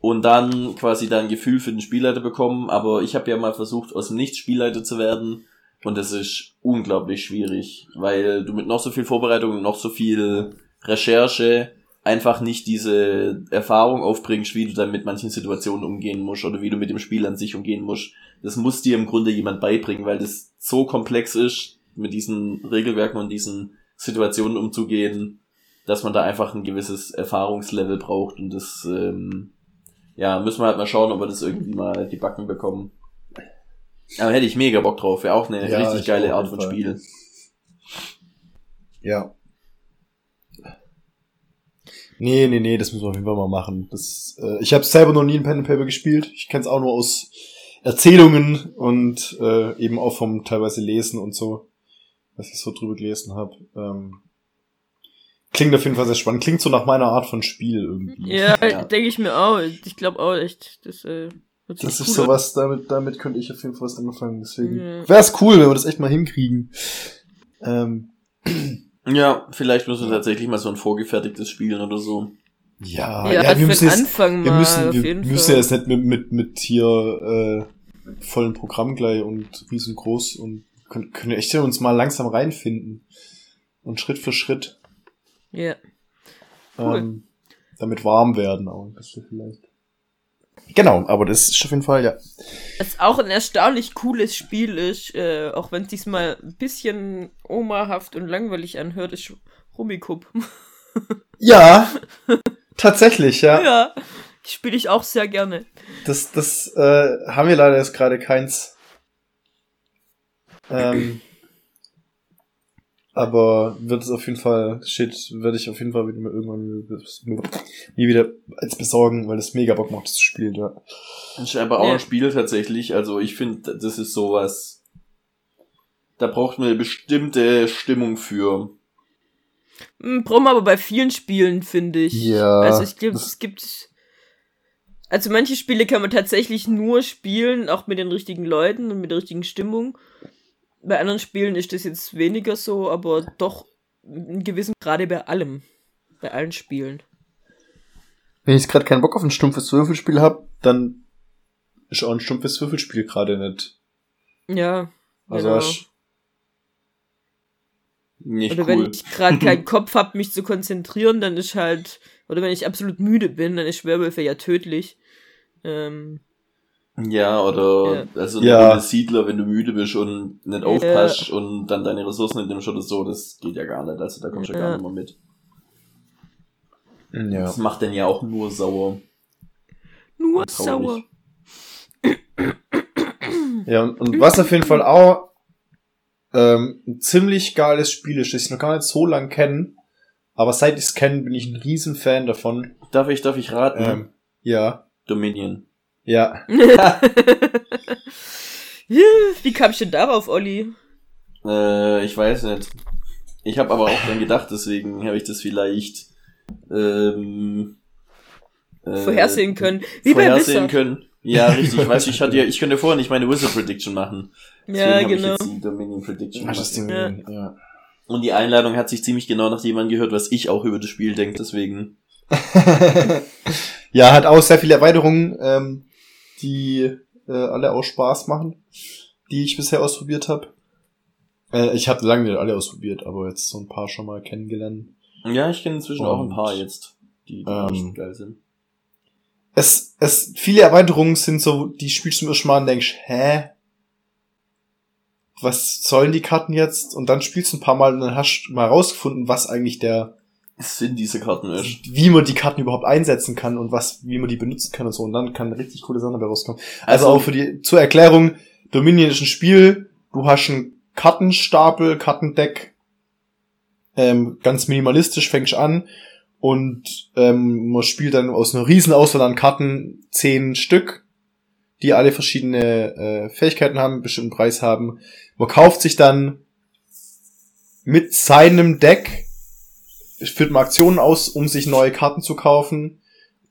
und dann quasi da ein Gefühl für den Spielleiter bekommen, aber ich habe ja mal versucht, aus dem Nichts Spielleiter zu werden und das ist unglaublich schwierig, weil du mit noch so viel Vorbereitung und noch so viel Recherche einfach nicht diese Erfahrung aufbringst, wie du dann mit manchen Situationen umgehen musst oder wie du mit dem Spiel an sich umgehen musst. Das muss dir im Grunde jemand beibringen, weil das so komplex ist, mit diesen Regelwerken und diesen Situationen umzugehen, dass man da einfach ein gewisses Erfahrungslevel braucht und das, ähm, ja, müssen wir halt mal schauen, ob wir das irgendwie mal gebacken bekommen. Aber hätte ich mega Bock drauf, wäre auch eine Ja, richtig ich geile Art von Fall. Spiel. Ja. Nee, nee, nee, das müssen wir auf jeden Fall mal machen. Das, äh, ich habe selber noch nie ein Pen and Paper gespielt. Ich kenne es auch nur aus Erzählungen und äh, eben auch vom teilweise Lesen und so, was ich so drüber gelesen habe. Ähm, klingt auf jeden Fall sehr spannend. Klingt so nach meiner Art von Spiel irgendwie. Ja, Ja. denke ich mir auch. Ich glaube auch echt, das äh, Das ist cool an. sowas, damit, damit könnte ich auf jeden Fall was anfangen. Deswegen Ja. wäre es cool, wenn wir das echt mal hinkriegen. Ähm, Ja, vielleicht müssen wir tatsächlich mal so ein vorgefertigtes spielen oder so. ja, Ja, ja, wir müssen jetzt, Anfang wir mal, müssen, auf wir jeden müssen Fall. ja jetzt nicht mit, mit, mit hier äh, vollen Programm gleich und riesengroß und können, können echt uns mal langsam reinfinden. Und Schritt für Schritt Ja. Cool. ähm, damit warm werden auch ein bisschen vielleicht. Genau, aber das ist auf jeden Fall, ja. Was auch ein erstaunlich cooles Spiel ist, äh, auch wenn es diesmal ein bisschen omahaft und langweilig anhört, ist Rummikub. Ja, tatsächlich, ja. ja, spiele ich auch sehr gerne. Das, das äh, haben wir leider jetzt gerade keins. Ähm, aber wird es auf jeden Fall, shit, werde ich auf jeden Fall wieder mal irgendwann nie wieder als besorgen, weil es mega Bock macht, das zu spielen, ja. Das ist aber auch ein Spiel tatsächlich. Also ich finde, das ist sowas. Da braucht man eine bestimmte Stimmung für. Hm, Brauchen aber bei vielen Spielen, finde ich. Ja, Also ich glaube, es gibt Also manche Spiele kann man tatsächlich nur spielen, auch mit den richtigen Leuten und mit der richtigen Stimmung. Bei anderen Spielen ist das jetzt weniger so, aber doch in gewissem Grade bei allem. Bei allen Spielen. Wenn ich gerade keinen Bock auf ein stumpfes Würfelspiel habe, dann ist auch ein stumpfes Würfelspiel gerade nicht. Ja. Also genau. hast- Nicht Oder wenn cool. ich gerade keinen Kopf habe, mich zu konzentrieren, dann ist halt, oder wenn ich absolut müde bin, dann ist Werwölfe ja tödlich. Ähm, Ja, oder also eine Ja. Siedler, wenn du müde bist und nicht aufpasst und dann deine Ressourcen nicht nimmst oder so, das geht ja gar nicht. Also da kommst du ja Ja. gar nicht mehr mit. Ja. Das macht dann ja auch nur sauer. nur sauer. Ja, und, und was auf jeden Fall auch ähm, ein ziemlich geiles Spiel ist, das ich noch gar nicht so lang kenne, aber seit ich es kenne, bin ich ein riesen Fan davon. Darf ich, darf ich raten? Ähm, ja, Dominion. Ja. Wie kam ich denn darauf, Olli? Äh, ich weiß nicht. Ich habe aber auch dran gedacht, deswegen habe ich das vielleicht ähm, äh, Vorhersehen können. Wie bei vorhersehen Wizard. können. Ja, richtig. Ich weiß, ich hatte ja, ich könnte vorher nicht meine Wizard Prediction machen. Deswegen Ja, genau. Ich jetzt die Dominion Prediction Ach, das. Ding, ja. Und die Einladung hat sich ziemlich genau nach jemandem gehört, was ich auch über das Spiel denke. Deswegen. ja, hat auch sehr viele Erweiterungen, ähm, die äh, alle auch Spaß machen, die ich bisher ausprobiert habe. Äh, ich habe lange nicht alle ausprobiert, aber jetzt so ein paar schon mal kennengelernt. Ja, ich kenne inzwischen auch ein Und, paar jetzt, die, die ähm, echt geil sind. Es, es, viele Erweiterungen sind so, die spielst du im ersten Mal und denkst, hä? Was sollen die Karten jetzt? Und dann spielst du ein paar Mal und dann hast du mal rausgefunden, was eigentlich der, Es sind diese Karten echt. wie man die Karten überhaupt einsetzen kann und was, wie man die benutzen kann und so. Und dann kann richtig coole Sachen dabei rauskommen. Also, auch für die, zur Erklärung, Dominion ist ein Spiel, du hast einen Kartenstapel, Kartendeck, ähm, ganz minimalistisch fängst an und ähm, man spielt dann aus einer riesen Auswahl an Karten zehn Stück, die alle verschiedene äh, Fähigkeiten haben, einen bestimmten Preis haben. Man kauft sich dann mit seinem Deck, führt man Aktionen aus, um sich neue Karten zu kaufen,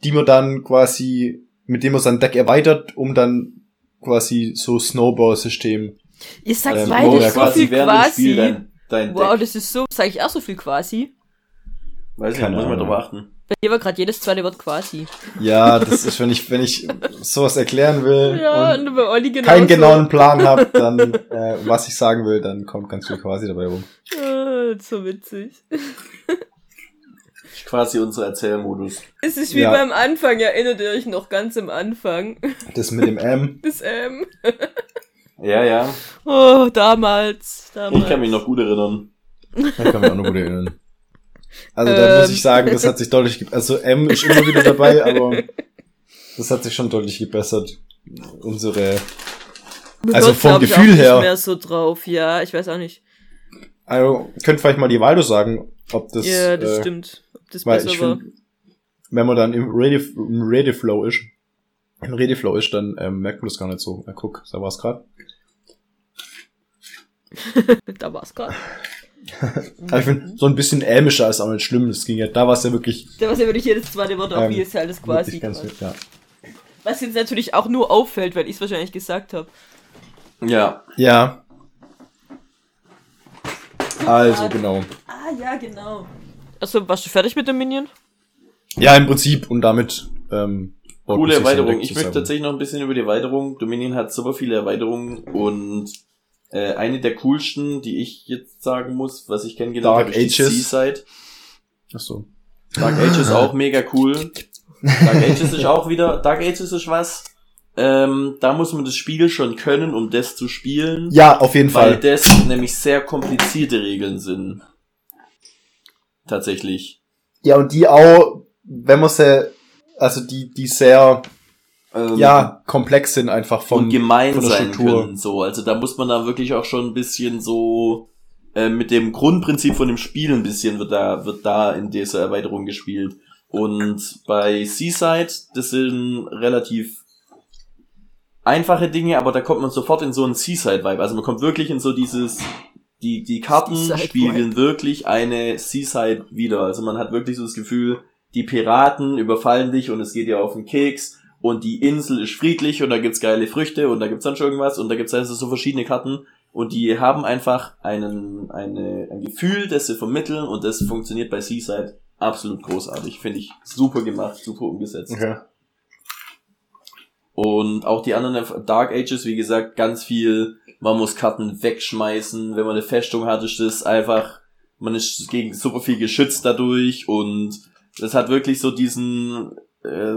die man dann quasi, mit dem man sein Deck erweitert, um dann quasi so Snowball-System. Ihr sagt Ähm, beide so viel während dem Spiel quasi. dein, dein Wow, Deck. das ist so, sag ich auch so viel quasi. Weiß ich nicht, Keine muss ich mal Ahnung. drauf achten. Bei dir war gerade jedes zweite Wort quasi. Ja, das ist, wenn ich, wenn ich sowas erklären will Ja, und und bei Olli genau keinen genauen Plan habe, dann, äh, was ich sagen will, dann kommt ganz viel quasi dabei rum. Ah, so witzig. Quasi unser Erzählmodus. Es ist wie Ja. beim Anfang, erinnert ihr euch noch ganz am Anfang. Das mit dem M, Das ähm. Ja, ja. Oh, damals. damals. Ich kann mich noch gut erinnern. da kann mich auch noch gut erinnern. Also da muss Ähm. ich sagen, das hat sich deutlich, also M ist immer wieder dabei, aber das hat sich schon deutlich gebessert. Unsere, also hört, vom ich, Gefühl auch her. Nicht mehr so drauf, ja, ich weiß auch nicht. also könnt vielleicht mal die Waldo sagen, ob das, ja, das äh, stimmt. Das Weil besser ich war. finde, wenn man dann im Ready, im ist, im Ready Flow ist, dann ähm, merkt man das gar nicht so. Na, guck, da war's grad. Da war's gerade. Aber ich finde, so ein bisschen ämischer ist auch nicht schlimm. Das ging ja, da war's ja wirklich, Da war ja wirklich jedes zweite Wort auf Ähm, wie es halt das quasi. ganz, quasi. ja. Was jetzt natürlich auch nur auffällt, weil ich es wahrscheinlich gesagt habe. Ja. Ja. Also, genau. Ah, ja, genau. Achso, warst du fertig mit dem Minion? Ja, im Prinzip und damit, ähm, Coole Erweiterung. Ich möchte tatsächlich noch ein bisschen über die Erweiterung. Dominion hat super viele Erweiterungen und äh, eine der coolsten, die ich jetzt sagen muss, was ich kennengelernt Dark habe, ist die Ages. Seaside. Ach so. Dark Ages auch mega cool. Dark Ages ist auch wieder, Dark Ages ist was. Ähm, da muss man das Spiel schon können, um das zu spielen. Ja, auf jeden weil Fall. das nämlich sehr komplizierte Regeln sind. Tatsächlich. Ja, und die auch, wenn man sie, also die, die sehr, Ähm, ja, komplex sind einfach und vom, gemein von der sein Struktur. können. So, also da muss man da wirklich auch schon ein bisschen so äh, mit dem Grundprinzip von dem Spiel ein bisschen wird da wird da in dieser Erweiterung gespielt. Und bei Seaside, das sind relativ einfache Dinge, aber da kommt man sofort in so einen Seaside-Vibe. Also man kommt wirklich in so dieses, die, die Karten Seaside-Vibe. spiegeln wirklich eine Seaside wieder. Also man hat wirklich so das Gefühl, die Piraten überfallen dich und es geht dir auf den Keks und die Insel ist friedlich und da gibt's geile Früchte und da gibt's dann schon irgendwas und da gibt's also so verschiedene Karten und die haben einfach einen, eine, ein Gefühl, das sie vermitteln und das funktioniert bei Seaside absolut großartig. Finde ich super gemacht, super umgesetzt. Okay. Und auch die anderen Dark Ages, wie gesagt, ganz viel, man muss Karten wegschmeißen, wenn man eine Festung hat, ist das einfach, man ist gegen super viel geschützt dadurch und das hat wirklich so diesen äh,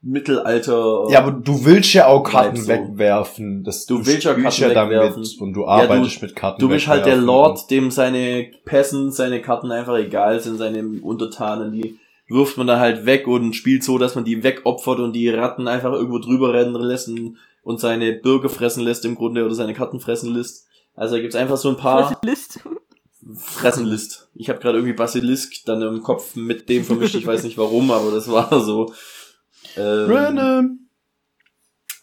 Mittelalter. Ja, aber du willst ja auch Karten so. wegwerfen. Das, Du willst ja Karten wegwerfen. und du Ja, arbeitest mit Karten Du bist halt der. Lord, dem seine Pässen, seine Karten einfach egal sind, seine Untertanen, die wirft man dann halt weg und spielt so, dass man die wegopfert und die Ratten einfach irgendwo drüber rennen lässt und, und seine Bürger fressen lässt im Grunde oder seine Karten fressen lässt. Also da gibt's einfach so ein paar List. Fressenlist. Ich habe gerade irgendwie Basilisk dann im Kopf mit dem vermischt, ich weiß nicht warum, aber das war so. Ähm, Random.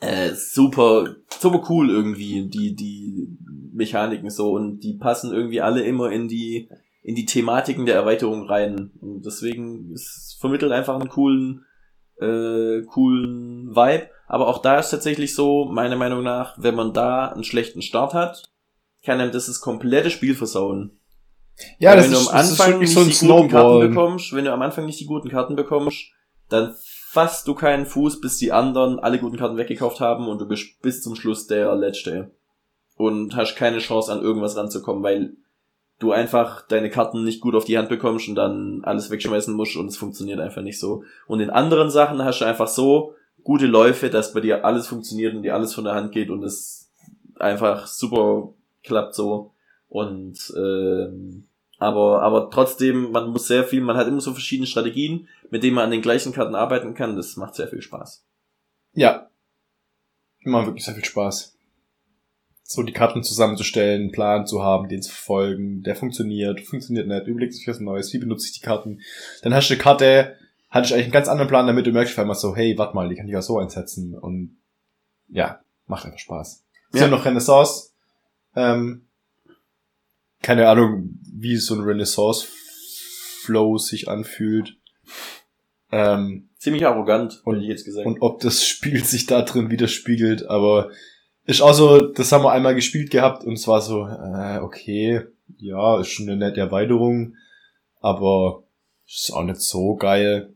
äh, super, super cool irgendwie, die, die Mechaniken so und die passen irgendwie alle immer in die, in die Thematiken der Erweiterung rein. Und deswegen es vermittelt einfach einen coolen, äh, coolen Vibe. Aber auch da ist tatsächlich so, meiner Meinung nach, wenn man da einen schlechten Start hat, kann einem das das komplette Spiel versauen. Ja, Weil das wenn ist, du am Anfang nicht so die guten Karten Snowball. bekommst, wenn du am Anfang nicht die guten Karten bekommst, dann fasst du keinen Fuß, bis die anderen alle guten Karten weggekauft haben und du bist bis zum Schluss der Letzte. Und hast keine Chance an irgendwas ranzukommen, weil du einfach deine Karten nicht gut auf die Hand bekommst und dann alles wegschmeißen musst und es funktioniert einfach nicht so. Und in anderen Sachen hast du einfach so gute Läufe, dass bei dir alles funktioniert und dir alles von der Hand geht und es einfach super klappt so. Und ähm, aber, aber trotzdem, man muss sehr viel, man hat immer so verschiedene Strategien, mit denen man an den gleichen Karten arbeiten kann. Das macht sehr viel Spaß. Ja. Immer wirklich sehr viel Spaß. So die Karten zusammenzustellen, einen Plan zu haben, den zu verfolgen, der funktioniert, funktioniert nicht, überlegst dich was Neues, wie benutze ich die Karten. Dann hast du eine Karte, hatte ich eigentlich einen ganz anderen Plan, damit du merkst auf einmal so, hey, warte mal, die kann ich ja so einsetzen und ja, macht einfach Spaß. Ist ja Ja. noch Renaissance. Ähm, keine Ahnung, wie so ein Renaissance-Flow sich anfühlt. Ähm, Ziemlich arrogant, Und- ich jetzt gesagt. und ob das Spiel sich da drin widerspiegelt, aber ist auch so, das haben wir einmal gespielt gehabt und es war so, äh, okay, ja, ist schon eine nette Erweiterung, aber ist auch nicht so geil.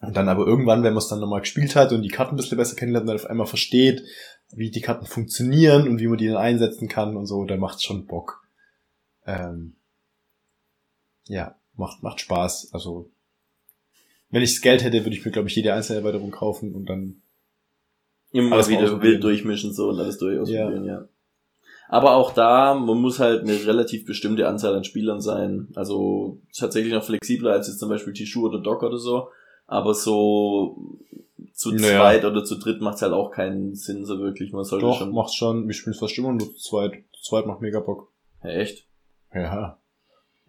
Und dann aber irgendwann, wenn man es dann nochmal gespielt hat und die Karten ein bisschen besser kennenlernt und dann auf einmal versteht, wie die Karten funktionieren und wie man die dann einsetzen kann und so, dann macht's schon Bock. Ähm, ja, macht, macht Spaß. Also, wenn ich das Geld hätte, würde ich mir, glaube ich, jede einzelne Erweiterung kaufen und dann Immer alles wieder wild durchmischen so und alles durch ausprobieren, ja. Aber auch da, man muss halt eine relativ bestimmte Anzahl an Spielern sein. Also tatsächlich noch flexibler als jetzt zum Beispiel Tishu oder Doc oder so. Aber so zu Naja. zweit oder zu dritt macht's halt auch keinen Sinn so wirklich. Man sollte Doch, schon. macht's schon. Wir spielen fast immer nur zu zweit. Zu zweit macht mega Bock. Ja, echt? Ja.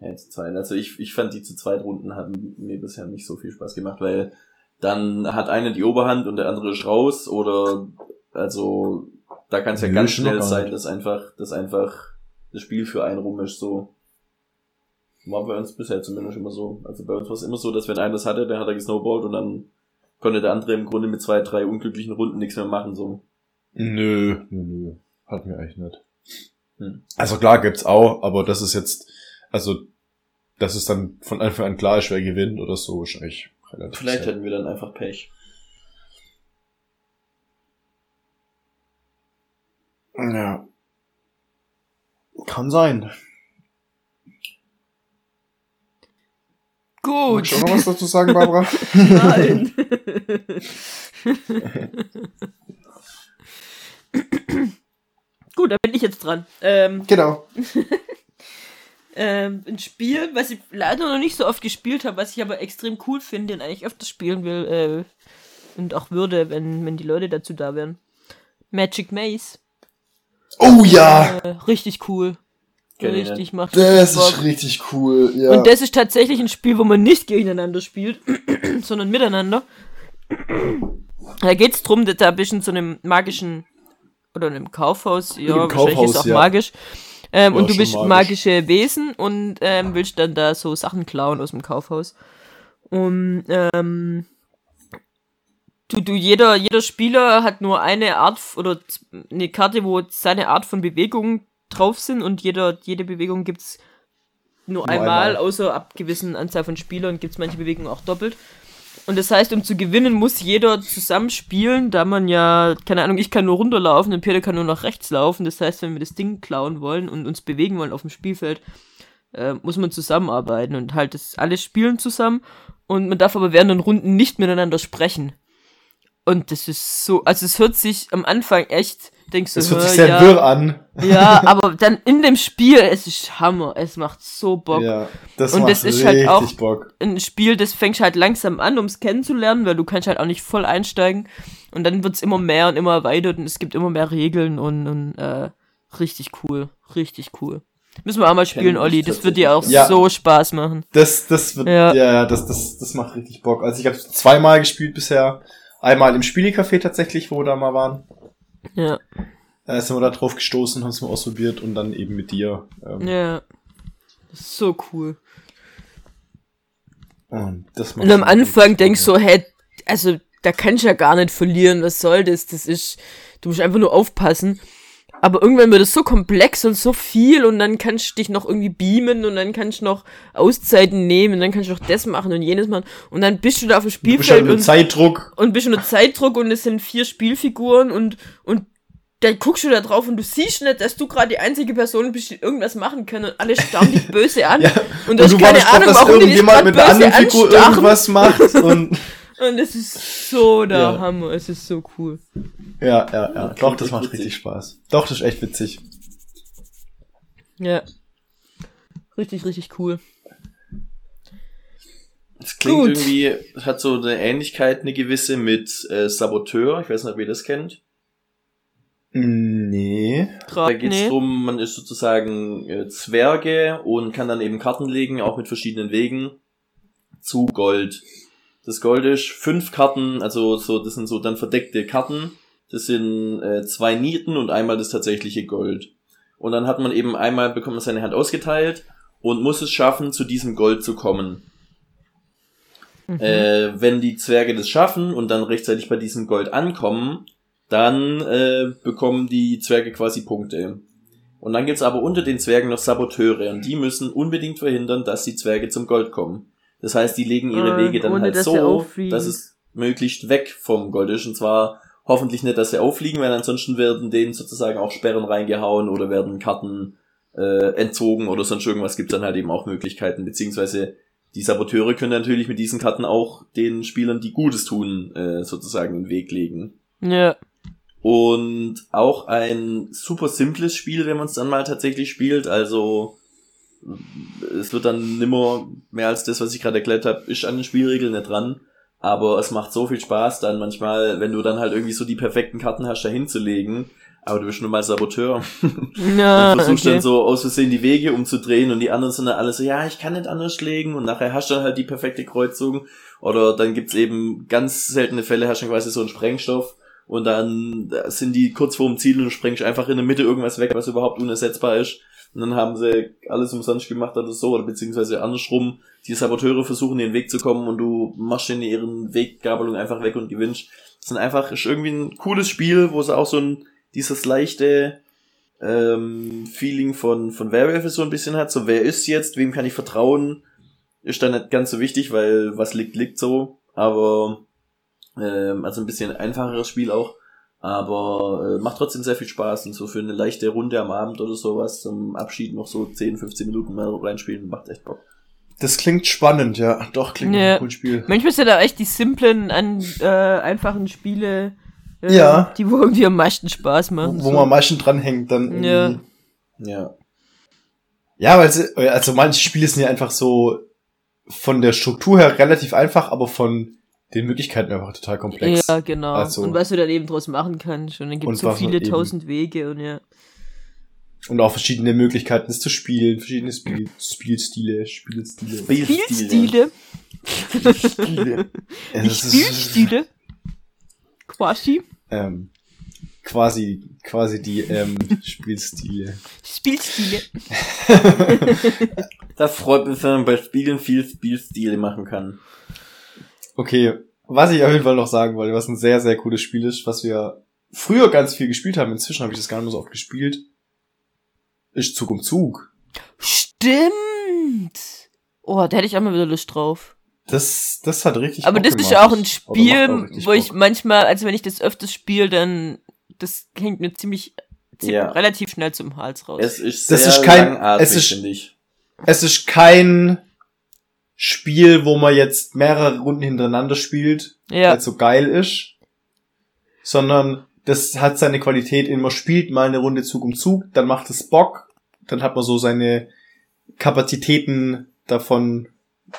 Ja, zu zweit. Also ich, ich fand die zu zweit Runden hatten mir bisher nicht so viel Spaß gemacht, weil dann hat einer die Oberhand und der andere ist raus oder also da kann es ja ganz schnell sein, dass einfach, dass einfach das Spiel für einen rum ist so. War bei uns bisher zumindest immer so. Also bei uns war es immer so, dass wenn einer das hatte, dann hat er gesnowballt und dann konnte der andere im Grunde mit zwei, drei unglücklichen Runden nichts mehr machen, so. Nö, nö, nö. Hat mir eigentlich nicht. Hm. Also klar gibt's auch, aber das ist jetzt, also, das ist dann von Anfang an klar, ist, wer gewinnt oder so, ist eigentlich relativ Vielleicht hätten wir dann einfach Pech. Ja. Kann sein. Gut. Magst du noch was dazu sagen, Barbara? Nein. Gut, da bin ich jetzt dran. Ähm, genau. ähm, ein Spiel, was ich leider noch nicht so oft gespielt habe, was ich aber extrem cool finde und eigentlich öfters spielen will äh, und auch würde, wenn, wenn die Leute dazu da wären. Magic Maze. Oh ja! Äh, richtig cool. Richtig, macht Das richtig ist Bock. richtig cool, ja. Und das ist tatsächlich ein Spiel, wo man nicht gegeneinander spielt, sondern miteinander. Da geht's drum, dass da bist du in so einem magischen oder in einem Kaufhaus, ja, einem wahrscheinlich ist Kaufhaus, auch ja. magisch. Ähm, Ja, und du bist magisch. magische Wesen und ähm, willst dann da so Sachen klauen aus dem Kaufhaus. Und ähm, Du, du, jeder, jeder Spieler hat nur eine Art oder eine Karte, wo seine Art von Bewegung drauf sind und jeder, jede Bewegung gibt's nur, Nur einmal, einmal. außer ab gewissen Anzahl von Spielern gibt's manche Bewegungen auch doppelt. Und das heißt, um zu gewinnen, muss jeder zusammen spielen, da man ja, keine Ahnung, ich kann nur runterlaufen und Peter kann nur nach rechts laufen. Das heißt, wenn wir das Ding klauen wollen und uns bewegen wollen auf dem Spielfeld, äh, muss man zusammenarbeiten und halt das alles spielen zusammen. Und man darf aber während den Runden nicht miteinander sprechen. Und das ist so, also es hört sich am Anfang echt, denkst du, Das hört sich sehr ja, wirr an. ja, aber dann in dem Spiel, es ist Hammer, es macht so Bock. Ja, das Und macht das ist halt auch- Bock. Ein Spiel, das fängst halt langsam an, um es kennenzulernen, weil du kannst halt auch nicht voll einsteigen. Und dann wird's immer mehr und immer erweitert und es gibt immer mehr Regeln und, und äh, richtig cool, richtig cool. Müssen wir auch mal spielen, Olli. Das wird dir auch Ja. so Spaß machen. Das, das wird, Ja. ja, ja, das, das, das macht richtig Bock. Also ich habe zweimal gespielt bisher. Einmal im Spielecafé tatsächlich, wo wir da mal waren. Ja, Da sind wir da drauf gestoßen, haben es mal ausprobiert und dann eben mit dir. Ähm, ja. So cool. Und, das Und am Anfang denkst du, hey, also da kannst du ja gar nicht verlieren, was soll das? Das ist, du musst einfach nur aufpassen. Aber irgendwann wird es so komplex und so viel und dann kannst du dich noch irgendwie beamen und dann kannst du noch Auszeiten nehmen und dann kannst du noch das machen und jenes machen und dann bist du da auf dem Spielfeld unter und, Zeitdruck. und bist unter Zeitdruck und es sind vier Spielfiguren und, und dann guckst du da drauf und du siehst nicht, dass du gerade die einzige Person bist, die irgendwas machen kann und alle starren dich böse an. Ja. Und du hast keine Ahnung, dass warum irgendjemand mit einer anderen Figur anstarren. irgendwas macht. Und Und es ist so der Ja. Hammer, es ist so cool. ja, ja, ja. Doch, das macht witzig. richtig Spaß. Doch, das ist echt witzig. Ja. Richtig, richtig cool. Es klingt Gut. irgendwie, es hat so eine Ähnlichkeit, eine gewisse mit äh, Saboteur. Ich weiß nicht, ob ihr das kennt. Nee. Da Grad, geht es nee. drum, man ist sozusagen äh, Zwerge und kann dann eben Karten legen, auch mit verschiedenen Wegen, zu Gold. Das Gold ist fünf Karten, also so, das sind so dann verdeckte Karten. Das sind äh, zwei Nieten und einmal das tatsächliche Gold. Und dann hat man eben einmal, bekommt man seine Hand ausgeteilt und muss es schaffen, zu diesem Gold zu kommen. Mhm. Äh, wenn die Zwerge das schaffen und dann rechtzeitig bei diesem Gold ankommen, dann äh, bekommen die Zwerge quasi Punkte. Und dann gibt's aber unter den Zwergen noch Saboteure und die müssen unbedingt verhindern, dass die Zwerge zum Gold kommen. Das heißt, die legen ihre Ah, Wege dann ohne halt dass so, dass es möglichst weg vom Gold ist. Und zwar hoffentlich nicht, dass sie auffliegen, weil ansonsten werden denen sozusagen auch Sperren reingehauen oder werden Karten äh, entzogen oder sonst irgendwas gibt dann halt eben auch Möglichkeiten, beziehungsweise die Saboteure können natürlich mit diesen Karten auch den Spielern, die Gutes tun, äh, sozusagen den Weg legen. Ja. Und auch ein super simples Spiel, wenn man es dann mal tatsächlich spielt. Also es wird dann nimmer mehr als das, was ich gerade erklärt habe, ist an den Spielregeln nicht dran. Aber es macht so viel Spaß dann manchmal, wenn du dann halt irgendwie so die perfekten Karten hast, da hinzulegen. Aber du bist nur mal Saboteur. Ja, und versuchst okay. dann so aus Versehen die Wege umzudrehen und die anderen sind dann alle so, ja, ich kann nicht anders legen und nachher hast du dann halt die perfekte Kreuzung. Oder dann gibt's eben ganz seltene Fälle, hast du quasi so einen Sprengstoff und dann sind die kurz vorm Ziel und du sprengst einfach in der Mitte irgendwas weg, was überhaupt unersetzbar ist. Und dann haben sie alles umsonst gemacht oder so, oder beziehungsweise andersrum, die Saboteure versuchen den Weg zu kommen und du machst in ihren Weggabelung einfach weg und gewinnst. Das sind einfach, ist irgendwie ein cooles Spiel, wo es auch so ein, dieses leichte, ähm, Feeling von, von Werwölfe so ein bisschen hat. So, wer ist jetzt? Wem kann ich vertrauen? Ist dann nicht ganz so wichtig, weil was liegt, liegt so. Aber, ähm, also ein bisschen einfacheres Spiel auch. Aber äh, macht trotzdem sehr viel Spaß. Und so für eine leichte Runde am Abend oder sowas zum Abschied noch so 10, 15 Minuten mal reinspielen, macht echt Bock. Das klingt spannend, ja. Doch, klingt Ja. ein cooles Spiel. Manchmal sind da echt die simplen, an, äh, einfachen Spiele, äh, Ja. die wo irgendwie am meisten Spaß machen. Wo so. man am meisten dranhängt, dann irgendwie. Ja. Ja. Ja, weil sie, also manche Spiele sind ja einfach so von der Struktur her relativ einfach, aber von den Möglichkeiten einfach total komplex. Ja, genau. Also- und was du dann eben draus machen kannst. Und dann gibt es so viele eben- tausend Wege und ja. Und auch verschiedene Möglichkeiten, es zu spielen, verschiedene Spiel Spielstile, Spielstile. Spielstile. Das ist- Spielstile. Quasi. Ähm, quasi, quasi die ähm, Spielstile. Spielstile. Da freut mich, wenn man bei Spielen viel Spielstile machen kann. Okay, was ich auf jeden Fall noch sagen wollte, was ein sehr, sehr cooles Spiel ist, was wir früher ganz viel gespielt haben, inzwischen habe ich das gar nicht mehr so oft gespielt, ist Zug um Zug. Stimmt. Oh, da hätte ich auch mal wieder Lust drauf. Das, das hat richtig Aber Bock das ist gemacht. ja auch ein Spiel, auch wo ich Bock. manchmal, also wenn ich das öfters spiele, dann das hängt mir ziemlich, ziemlich Ja. relativ schnell zum Hals raus. Es ist Das sehr ist kein- es ist- ich. Es ist kein Spiel, wo man jetzt mehrere Runden hintereinander spielt, ja. weil es so geil ist, sondern das hat seine Qualität in, man spielt mal eine Runde Zug um Zug, dann macht es Bock, dann hat man so seine Kapazitäten davon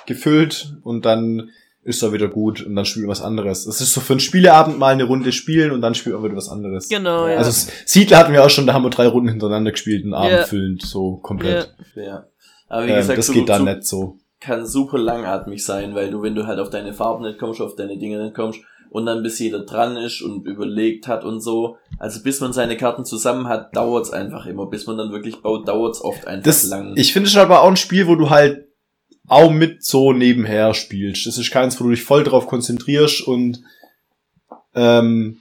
gefüllt und dann ist er wieder gut und dann spielt man was anderes. Es ist so für einen Spieleabend mal eine Runde spielen und dann spielt man wieder was anderes. Genau, ja. Also Siedler hatten wir auch schon, da haben wir drei Runden hintereinander gespielt, einen Abend Ja. füllend, so komplett. Ja. Aber wie Ähm, gesagt, das so, geht da nicht so. Kann super langatmig sein, weil du, wenn du halt auf deine Farben nicht kommst, auf deine Dinge nicht kommst und dann bis jeder dran ist und überlegt hat und so. Also bis man seine Karten zusammen hat, dauert's einfach immer. Bis man dann wirklich baut, dauert's oft einfach Das, lang. ich finde es aber auch ein Spiel, wo du halt auch mit so nebenher spielst. Das ist keins, wo du dich voll drauf konzentrierst und ähm,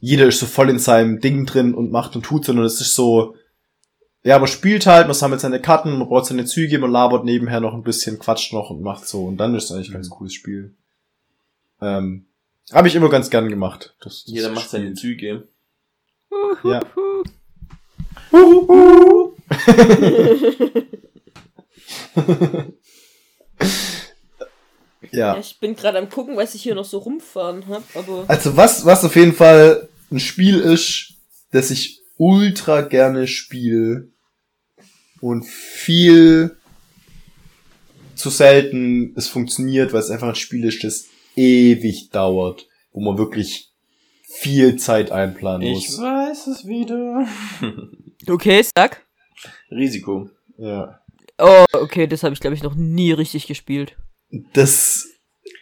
jeder ist so voll in seinem Ding drin und macht und tut, sondern es ist so, ja, man spielt halt, man sammelt seine Karten, man braucht seine Züge, man labert nebenher noch ein bisschen, quatscht noch und macht so und dann ist es eigentlich ein ganz cooles Spiel. Ähm, Habe ich immer ganz gern gemacht. Das, das Jeder macht seine. Züge. Ja. Ja, ja. ich bin gerade am gucken, was ich hier noch so rumfahren habe, aber Also was, was auf jeden Fall ein Spiel ist, das ich ultra gerne spiele und viel zu selten es funktioniert, weil es einfach ein Spiel ist, das ewig dauert, wo man wirklich viel Zeit einplanen Ich muss. weiß es wieder. okay, sag. Risiko. Ja. Oh, okay, das habe ich glaube ich noch nie richtig gespielt. Das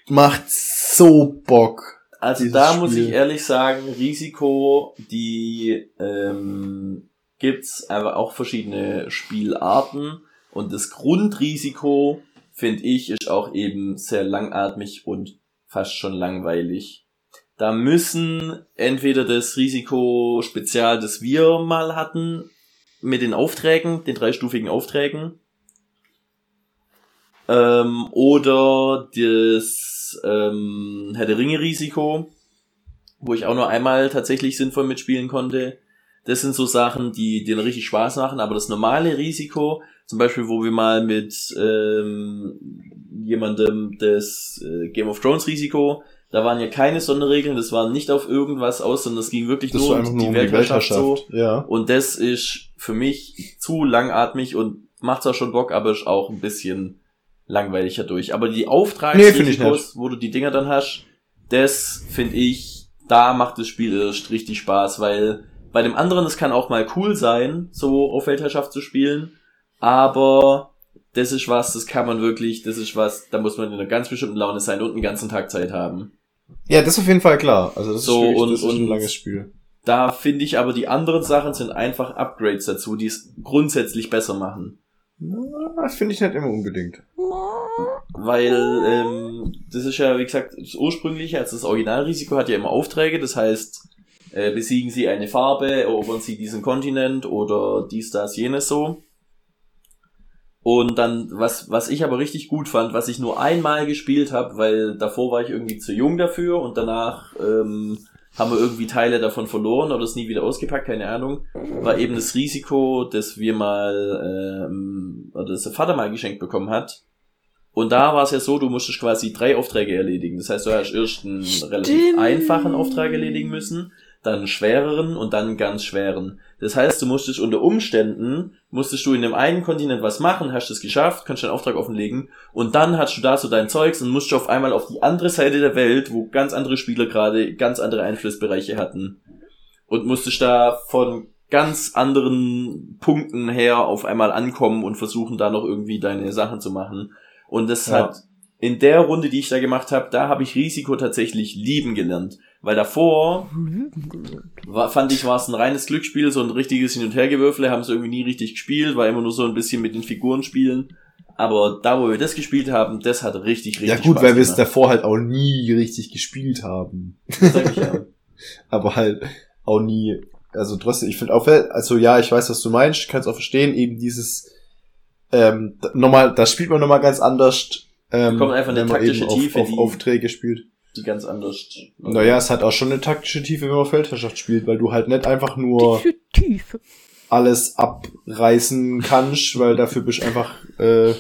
macht so Bock. Also da muss Spiel. ich ehrlich sagen, Risiko, die ähm, gibt's aber auch verschiedene Spielarten und das Grundrisiko finde ich ist auch eben sehr langatmig und fast schon langweilig. Da müssen entweder das Risiko Spezial, das wir mal hatten, mit den Aufträgen, den dreistufigen Aufträgen, ähm, oder das ähm, Herr der Ringe Risiko, wo ich auch nur einmal tatsächlich sinnvoll mitspielen konnte. Das sind so Sachen, die denen richtig Spaß machen, aber das normale Risiko, zum Beispiel, wo wir mal mit ähm, jemandem das äh, Game of Thrones Risiko, da waren ja keine Sonderregeln, das war nicht auf irgendwas aus, sondern es ging wirklich Das nur um einfach die, nur um Weltherrschaft so. Ja. Und das ist für mich zu langatmig und macht zwar schon Bock, aber ist auch ein bisschen langweilig dadurch. Aber die Nee, Auftragsrisikos, wo du die Dinger dann hast, das finde ich, da macht das Spiel erst richtig Spaß, weil bei dem anderen, es kann auch mal cool sein, so auf Weltherrschaft zu spielen, aber das ist was, das kann man wirklich, das ist was, da muss man in einer ganz bestimmten Laune sein und einen ganzen Tag Zeit haben. Ja, das ist auf jeden Fall klar. Also das So, ist, wirklich, und- das ist ein und- langes Spiel. Da finde ich aber die anderen Sachen sind einfach Upgrades dazu, die es grundsätzlich besser machen. Das finde ich nicht immer unbedingt. Weil ähm, das ist ja, wie gesagt, das ursprüngliche, also das Originalrisiko hat ja immer Aufträge, das heißt, äh, besiegen sie eine Farbe, erobern sie diesen Kontinent oder dies, das, jenes so. Und dann, was, was ich aber richtig gut fand, was ich nur einmal gespielt habe, weil davor war ich irgendwie zu jung dafür und danach ähm, haben wir irgendwie Teile davon verloren oder es nie wieder ausgepackt, keine Ahnung, war eben das Risiko, dass wir mal, ähm, oder dass der Vater mal geschenkt bekommen hat. Und da war es ja so, du musstest quasi drei Aufträge erledigen. Das heißt, du hast erst einen relativ Stimmt. einfachen Auftrag erledigen müssen, dann schwereren und dann ganz schweren. Das heißt, du musstest unter Umständen, musstest du in dem einen Kontinent was machen, hast es geschafft, kannst deinen Auftrag offenlegen und dann hast du da so dein Zeugs und musst du auf einmal auf die andere Seite der Welt, wo ganz andere Spieler gerade ganz andere Einflussbereiche hatten und musstest da von ganz anderen Punkten her auf einmal ankommen und versuchen da noch irgendwie deine Sachen zu machen. Und das Ja. hat in der Runde, die ich da gemacht habe, da habe ich Risiko tatsächlich lieben gelernt. Weil davor war, fand ich, war es ein reines Glücksspiel, so ein richtiges Hin- und Hergewürfle, haben sie irgendwie nie richtig gespielt, war immer nur so ein bisschen mit den Figuren spielen. Aber da, wo wir das gespielt haben, das hat richtig, richtig Ja gut, Spaß weil wir es davor halt auch nie richtig gespielt haben. Das sag ich ja. Aber halt auch nie, also trotzdem, ich finde auch, also ja, ich weiß, was du meinst, ich kann es auch verstehen, eben dieses, ähm, nochmal, das spielt man nochmal ganz anders, ähm, Kommt einfach eine wenn man taktische eben auf, Tiefe, auf die- Aufträge spielt. Die ganz anders. Naja, es hat auch schon eine taktische Tiefe, wenn man Feldherrschaft spielt, weil du halt nicht einfach nur alles abreißen kannst, weil dafür bist einfach, äh,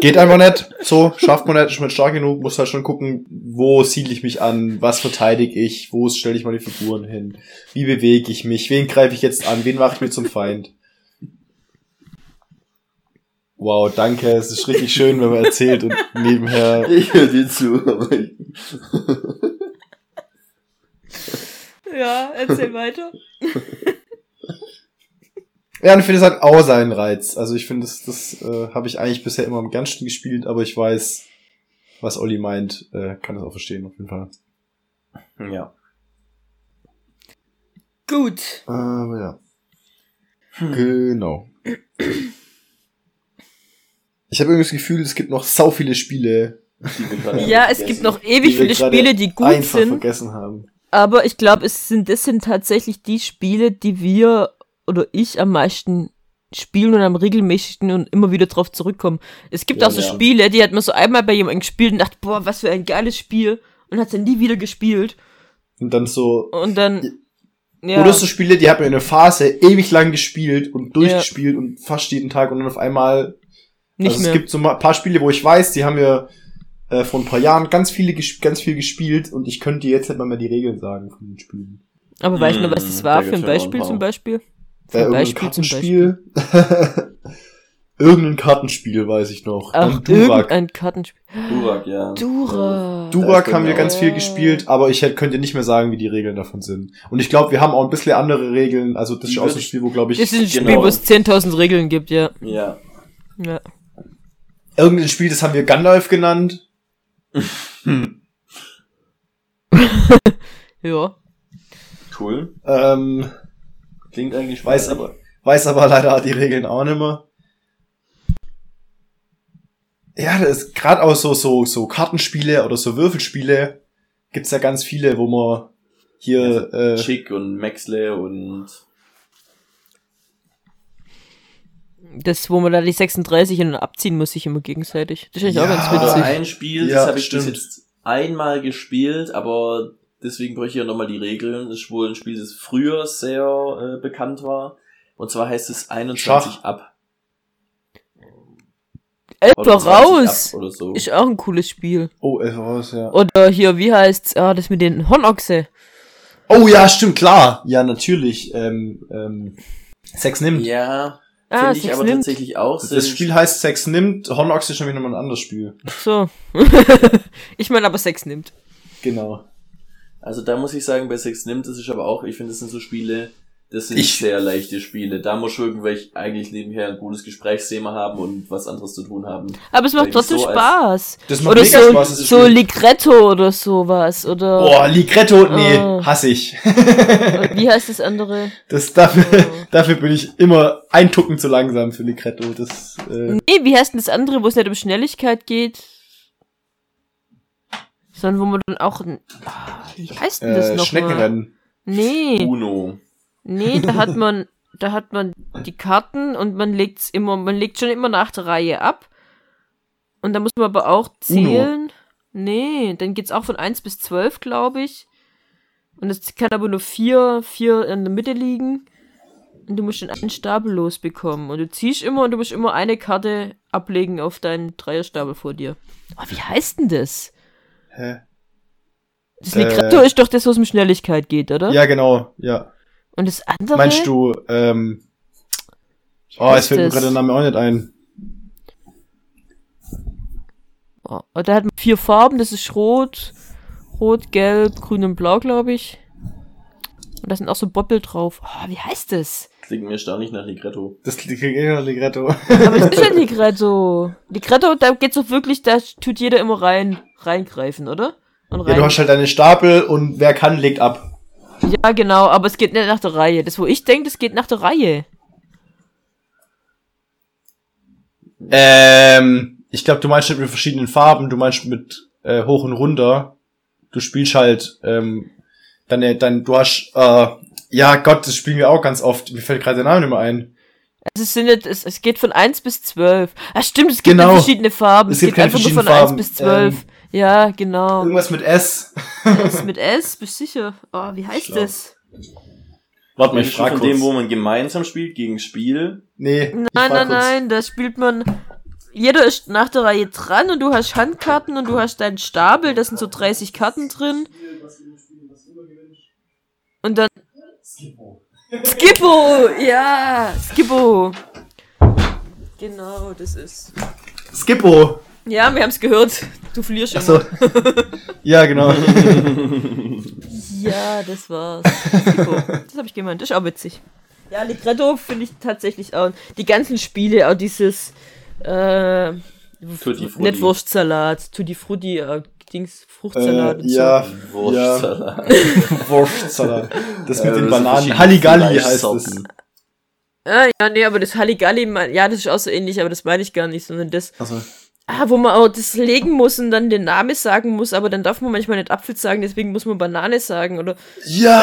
geht einfach nicht. So, schafft man nicht, ist man stark genug, muss halt schon gucken, wo siedle ich mich an, was verteidige ich, wo stelle ich meine Figuren hin, wie bewege ich mich, wen greife ich jetzt an, wen mache ich mir zum Feind. Wow, danke, es ist richtig schön, wenn man erzählt und nebenher Ich höre dir zu, aber ich, Ja, erzähl weiter. Ja, und ich finde, es hat auch seinen Reiz. Also ich finde, das, das äh, habe ich eigentlich bisher immer am ganzen gespielt, aber ich weiß, was Olli meint, äh, kann das auch verstehen, auf jeden Fall. ja. Gut. Aber ja. Genau. Ich habe irgendwie das Gefühl, es gibt noch sau viele Spiele, Ja, es vergessen. gibt noch ewig viele Spiele, die gut einfach sind. vergessen haben. Aber ich glaube, es sind, das sind tatsächlich die Spiele, die wir oder ich am meisten spielen und am regelmäßigsten und immer wieder drauf zurückkommen. Es gibt Ja, auch so ja. Spiele, die hat man so einmal bei jemandem gespielt und dachte, boah, was für ein geiles Spiel und hat dann nie wieder gespielt. Und dann so, Und dann, ja, oder so Spiele, die hat man in einer Phase ewig lang gespielt und durchgespielt und fast jeden Tag und dann auf einmal nicht also mehr. es gibt so ein paar Spiele, wo ich weiß, die haben wir äh, vor ein paar Jahren ganz viele ganz viel gespielt und ich könnte dir jetzt nicht mal mehr die Regeln sagen von den Spielen. Aber weißt du noch, was das war für ein ein Beispiel zum Beispiel? Für Äh, ein irgendein Beispiel zum Beispiel. Kartenspiel. irgendein Kartenspiel, weiß ich noch. Ach, Durak. irgendein Kartenspiel. Durak, ja. Dura. Durak ist haben wir ganz viel gespielt, aber ich hätte, könnte nicht mehr sagen, wie die Regeln davon sind. Und ich glaube, wir haben auch ein bisschen andere Regeln. Also das ist auch so ein Spiel, wo, glaube ich, Das ist ein Spiel, Genau. wo es 10.000 Regeln gibt, ja. Ja. Ja. Irgendein Spiel, das haben wir Gandalf genannt. Ja. Cool. Ähm, Klingt eigentlich weiß aber, weiß aber leider die Regeln auch nicht mehr. Ja, das ist gerade auch so, so, so Kartenspiele oder so Würfelspiele gibt's ja ganz viele, wo man hier, äh, Chick und Maxle und Das, wo man da die 36 und abziehen muss, sich immer gegenseitig. Das ist eigentlich auch Ja. ganz witzig. ein Spiel, Ja, das habe ich stimmt. bis jetzt einmal gespielt, aber deswegen bräuchte ich ja nochmal die Regeln. Das ist wohl ein Spiel, das früher sehr äh, bekannt war. Und zwar heißt es 21 Schach. ab. Elfer Oder 20 raus! ab oder so. Ist auch ein cooles Spiel. oh, es raus, ja. Oder hier, wie heißt's? Ah, das mit den Hornochse. Oh ja, stimmt, klar. Ja, natürlich. Ähm, ähm, Sex nimmt. Ja, Ah, finde ich Sex aber nimmt. tatsächlich auch. Das sind- Spiel heißt Sex nimmt, Hornox ist nämlich nochmal ein anderes Spiel. So. ich meine aber Sex nimmt. Genau. Also da muss ich sagen, bei Sex nimmt, das ist aber auch, ich finde, das sind so Spiele, das sind Ich- sehr leichte Spiele. Da muss irgendwelche eigentlich nebenher ein gutes Gesprächsthema haben und was anderes zu tun haben. Aber es macht trotzdem so Spaß. Das macht Oder mega so, Spaß, so Spiel. Ligretto oder sowas. Oder Boah, Ligretto, nee, Ah. hasse ich. Wie heißt das andere? Das, dafür, Oh. dafür bin ich immer ein Tucken zu langsam für Ligretto. Das, äh, Nee, wie heißt denn das andere, wo es nicht um Schnelligkeit geht? Sondern wo man dann auch. ein- Ah, Wie heißt denn das äh, noch? Schneckenrennen. Nee, Uno. Nee, da hat man, da hat man die Karten und man legt's immer, man legt schon immer nach der Reihe ab. Und da muss man aber auch zählen. Nee, dann geht's auch von 1 bis 12, glaube ich. Und es kann aber nur vier, vier in der Mitte liegen. Und du musst dann einen Stapel losbekommen. Und du ziehst immer und du musst immer eine Karte ablegen auf deinen Dreierstapel vor dir. Oh, wie heißt denn das? Hä? Das Äh, Ligretto ist doch das, wo es um Schnelligkeit geht, oder? Ja, genau, ja. Und das andere? Meinst du, ähm, oh, jetzt fällt mir gerade der Name auch nicht ein. Oh, und da hat man vier Farben, das ist rot, rot, gelb, grün und blau, glaube ich. Und da sind auch so Boppel drauf. Oh, wie heißt das? Klingt mir erstaunlich nach Ligretto. Das kriege ich noch Ligretto. Aber das ist ja Ligretto. Ligretto, da geht's doch wirklich, da tut jeder immer rein, reingreifen, oder? Und Ja, du hast halt deine Stapel und wer kann, legt ab. Ja, genau, aber es geht nicht nach der Reihe. Das, wo ich denke, das geht nach der Reihe. Ähm, ich glaube, du meinst nicht mit verschiedenen Farben, du meinst mit äh, hoch und runter. Du spielst halt, ähm, dann, äh, dann, du hast, äh, ja Gott, das spielen wir auch ganz oft. Mir fällt gerade der Name nicht mehr ein. Also es, sind nicht, es, es geht von 1 bis 12. Ah, stimmt, es gibt Genau. verschiedene Farben. Es Es, gibt geht keine einfach nur von verschiedenen 1 bis Farben. 12. ja, genau. Irgendwas mit S. S mit S, bist du sicher? Oh, wie heißt Schlau. das? Warte mal, ich frage von kurz. dem, wo man gemeinsam spielt, gegen Spiel. nee, Nein, nein, kurz. nein, da spielt man. Jeder ist nach der Reihe dran und du hast Handkarten und du hast deinen Stapel, da sind so 30 Karten drin. Und dann. Skippo! Ja, Skippo! Genau, das ist. Skippo. Ja, wir haben es gehört. Du verlierst schon. Achso. ja, genau. Ja, das war's. Das habe ich gemeint. Das ist auch witzig. Ja, Ligretto finde ich tatsächlich auch. Die ganzen Spiele, auch dieses. Äh, Tutti Frutti. nicht Wurstsalat, Tutti Frutti, äh, Dings, Fruchtsalat äh, und ja, Wurstsalat. ja. Wurstsalat. Das mit den das sind Bananen. Halligalli heißt es. Ah, ja, nee, aber das Halligalli, mein- ja, das ist auch so ähnlich, aber das meine ich gar nicht, sondern das, Also, ah, wo man auch das legen muss und dann den Namen sagen muss, aber dann darf man manchmal nicht Apfel sagen, deswegen muss man Banane sagen, oder, ja,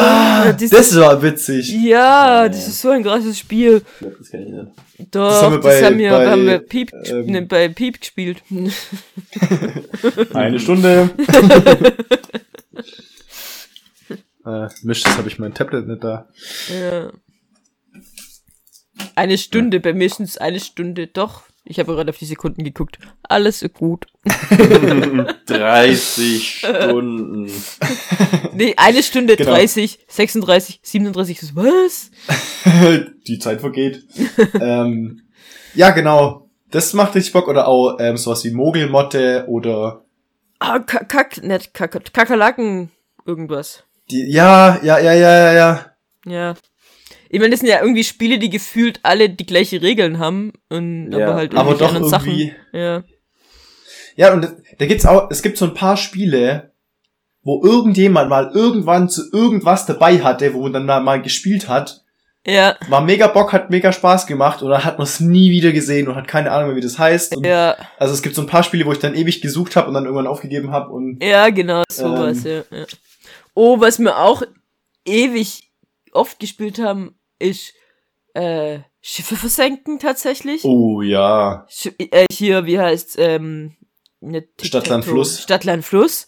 Ah, dieses- das war witzig. ja, das ist so ein krasses Spiel. Das kenn ich nicht. Doch, Das haben wir bei- haben wir, bei, haben wir Piep, ähm, ne, bei Piep gespielt. Eine Stunde. äh, Mist, jetzt habe ich mein Tablet nicht da. ja. Eine Stunde, bei mir sind es eine Stunde, doch. Ich habe gerade auf die Sekunden geguckt. Alles ist gut. 30 Stunden. Nee, eine Stunde Genau. 30, 36, 37, so, was? Die Zeit vergeht. ähm, ja, genau. Das macht richtig Bock. Oder auch ähm, sowas wie Mogelmotte oder Ah, Kack, Kack, nicht Kack, Kakerlaken, irgendwas. die. Ja, ja, ja, ja, ja, ja. Ja. Ich meine, das sind ja irgendwie Spiele, die gefühlt alle die gleiche Regeln haben. Und, Ja, aber halt aber doch irgendwie- Sachen. Ja. Ja, und da gibt's auch, es gibt so ein paar Spiele, wo irgendjemand mal irgendwann zu irgendwas dabei hatte, wo man dann mal, mal gespielt hat, Ja, war mega Bock, hat mega Spaß gemacht und dann hat man es nie wieder gesehen und hat keine Ahnung mehr, wie das heißt. Und ja, Also es gibt so ein paar Spiele, wo ich dann ewig gesucht habe und dann irgendwann aufgegeben habe und ja, genau, sowas, Ähm. ja, ja. Oh, was wir auch ewig oft gespielt haben, ist äh, Schiffe versenken tatsächlich. oh ja, Sch äh, hier, wie heißt ähm, nicht Stadtland, Fluss. Stadtland Fluss.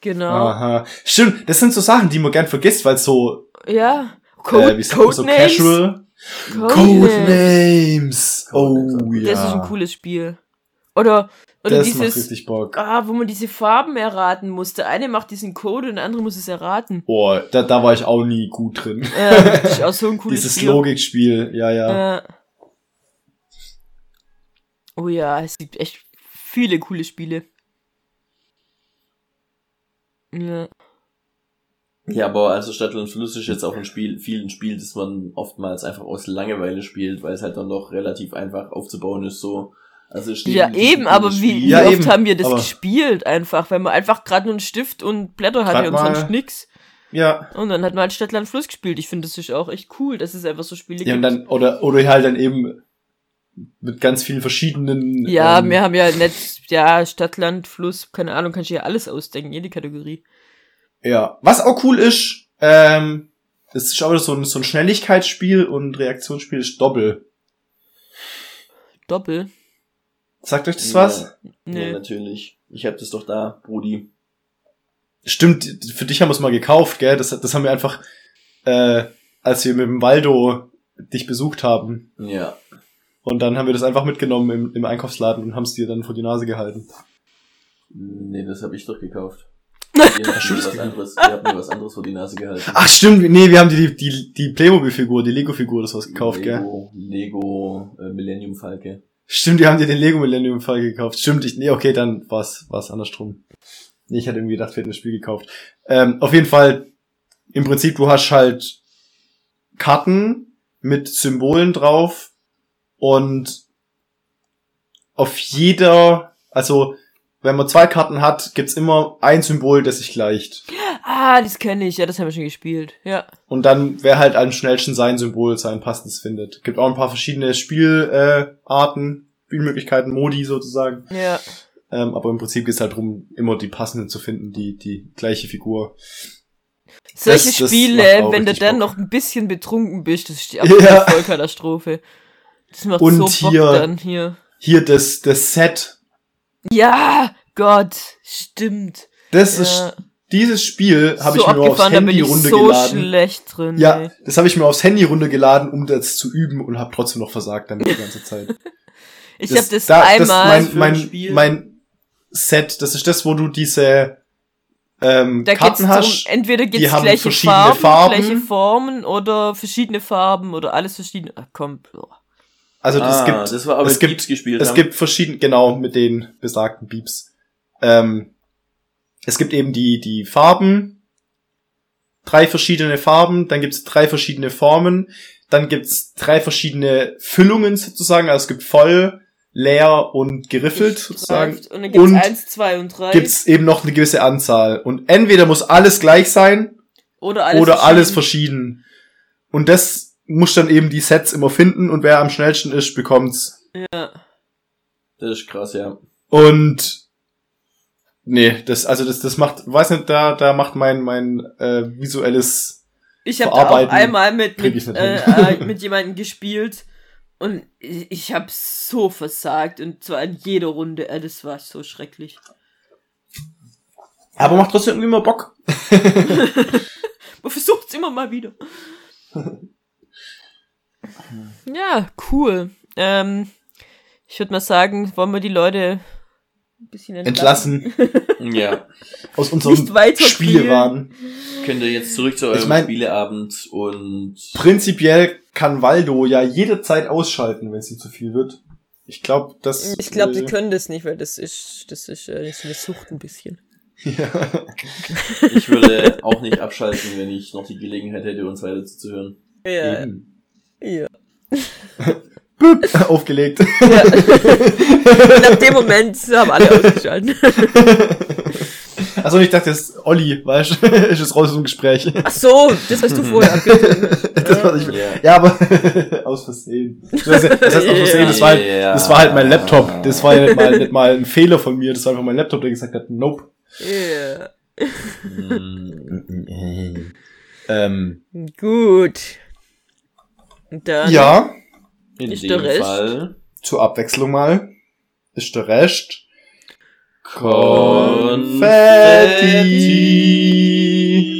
Genau. aha, stimmt. Das sind so Sachen, die man gern vergisst, weil so, Ja. äh, Code, wie sagt man, so Codenames. casual. Codenames. Codenames. Oh ja. Das ist ein cooles Spiel. Oder, oder das macht dieses, richtig Bock. ah, wo man diese Farben erraten muss. Der eine macht diesen Code und der andere muss es erraten. Boah, da, da war ich auch nie gut drin. Ja, das ist auch so ein cooles Dieses Spiel. Logikspiel, ja, ja. Ja. Oh ja, es gibt echt viele coole Spiele. Ja. Ja, aber also Stadtland Fluss ist jetzt auch ein Spiel, viel ein Spiel, das man oftmals einfach aus Langeweile spielt, weil es halt dann doch relativ einfach aufzubauen ist, so. Also Ja, eben, aber wie, Ja, oft eben, haben wir das aber- gespielt einfach, weil man einfach gerade nur einen Stift und Blätter hatte und mal- sonst nix. Ja. Und dann hat man halt Stadtland Fluss gespielt. Ich finde, das ist auch echt cool, dass es einfach so Spiele Ja, und gibt. dann, oder, oder halt dann eben mit ganz vielen verschiedenen. ja, ähm, wir haben ja nicht, ja, Stadtland, Fluss, keine Ahnung, kannst du ja alles ausdenken, jede Kategorie. Ja. Was auch cool ist, ähm, das ist auch so ein, so ein Schnelligkeitsspiel und Reaktionsspiel ist Doppel. Doppel? Sagt euch das Ja. was? Ja, Nee. natürlich. Ich hab das doch da, Brudi. Stimmt, für dich haben wir es mal gekauft, gell? Das, das haben wir einfach, äh, als wir mit dem Waldo dich besucht haben. Ja. Und dann haben wir das einfach mitgenommen im, im Einkaufsladen und haben es dir dann vor die Nase gehalten. Nee, das hab ich doch gekauft. Ihr habt, mir was anderes, ihr habt mir was anderes vor die Nase gehalten. Ach stimmt, nee, wir haben die, die, die Playmobil-Figur, die Lego-Figur, das was gekauft, gell? Lego, Lego äh, Millennium Falke. Stimmt, die haben dir den Lego Millennium Fall gekauft. Stimmt, ich, nee, okay, dann war's, war's andersrum. Nee, ich hatte irgendwie gedacht, wir hätten das Spiel gekauft. Ähm, auf jeden Fall, im Prinzip, du hast halt Karten mit Symbolen drauf und auf jeder, also, wenn man zwei Karten hat, gibt's immer ein Symbol, das sich gleicht. Ah, das kenne ich, ja, das haben wir schon gespielt. Ja. Und dann, wer halt am schnellsten sein Symbol, sein passendes findet. Gibt auch ein paar verschiedene Spielarten. Äh. Spielmöglichkeiten, Modi sozusagen. Ja. Ähm, aber im Prinzip geht es halt darum, immer die passenden zu finden, die, die gleiche Figur. Solche Das- das Spiele, wenn du dann Bock. noch ein bisschen betrunken bist, das ist die absolute Ja. Vollkatastrophe. Das macht Und so Bock hier- dann hier. Hier das, das Set, Ja, Gott, stimmt. das ja. ist, dieses Spiel habe so ich mir nur aufs Handy ich so runtergeladen. schlecht drin. Ja, ey. das habe ich mir aufs Handy runtergeladen, um das zu üben und habe trotzdem noch versagt damit die ganze Zeit. Ich habe das da- einmal. Das für ein mein, Spiel? mein, mein Set, das ist das, wo du diese ähm, da geht's Karten darum, hast. entweder die gibt's haben gleiche verschiedene Farben, Farben. gleiche Formen oder verschiedene Farben oder alles verschiedene. Ach, komm. boah. Also ah, gibt, das war aber es gibt- gespielt es haben. gibt verschiedene, genau, mit den besagten Beeps. Ähm, es gibt eben die, die Farben, drei verschiedene Farben, dann gibt's drei verschiedene Formen, dann gibt's drei verschiedene Füllungen sozusagen, also es gibt voll, leer und geriffelt sozusagen. Und dann gibt's Und eins, zwei und drei. Gibt's eben noch eine gewisse Anzahl. Und entweder muss alles gleich sein oder alles oder alles verschieden. verschieden. Und das muss dann eben die Sets immer finden und wer am schnellsten ist, bekommt's. Ja. Das ist krass, ja. Und nee, das also das das macht, weiß nicht, da da macht mein mein äh, visuelles Ich habe auch einmal mit, mit, äh, äh, mit jemandem gespielt und ich, ich habe so versagt und zwar in jeder Runde. Äh, das war so schrecklich. aber macht trotzdem irgendwie immer Bock. Man versucht's immer mal wieder. ja, cool. Ähm, ich würde mal sagen, wollen wir die Leute ein bisschen entlassen. Entlassen Ja. aus unserem Spielwahn. Könnt ihr jetzt zurück zu eurem Ich mein- Spieleabend und Prinzipiell kann Waldo ja jederzeit ausschalten, wenn es ihm zu viel wird. Ich glaube, das Ich glaube, äh, die können das nicht, weil das ist, das ist, äh, das ist eine Sucht ein bisschen. ja. ich würde auch nicht abschalten, wenn ich noch die Gelegenheit hätte, uns weiter zuzuhören. Ja. Eben. Ja. aufgelegt. ja. Und ab dem Moment haben alle ausgeschaltet. Also ich dachte, das ist Olli, weißt du, ist jetzt raus aus dem Gespräch. Ach so, das hast du vorher. Das war nicht, Ja. ja, aber aus Versehen. Das heißt, das heißt aus Versehen, das war, halt, das war halt mein Laptop. Das war ja nicht mal, nicht mal ein Fehler von mir. Das war einfach mein Laptop, der gesagt hat, nope. Ja. Ähm, Gut. Dann. ja, In Ist dem der Rest? Fall zur Abwechslung mal ist der Rest Konfetti. Konfetti.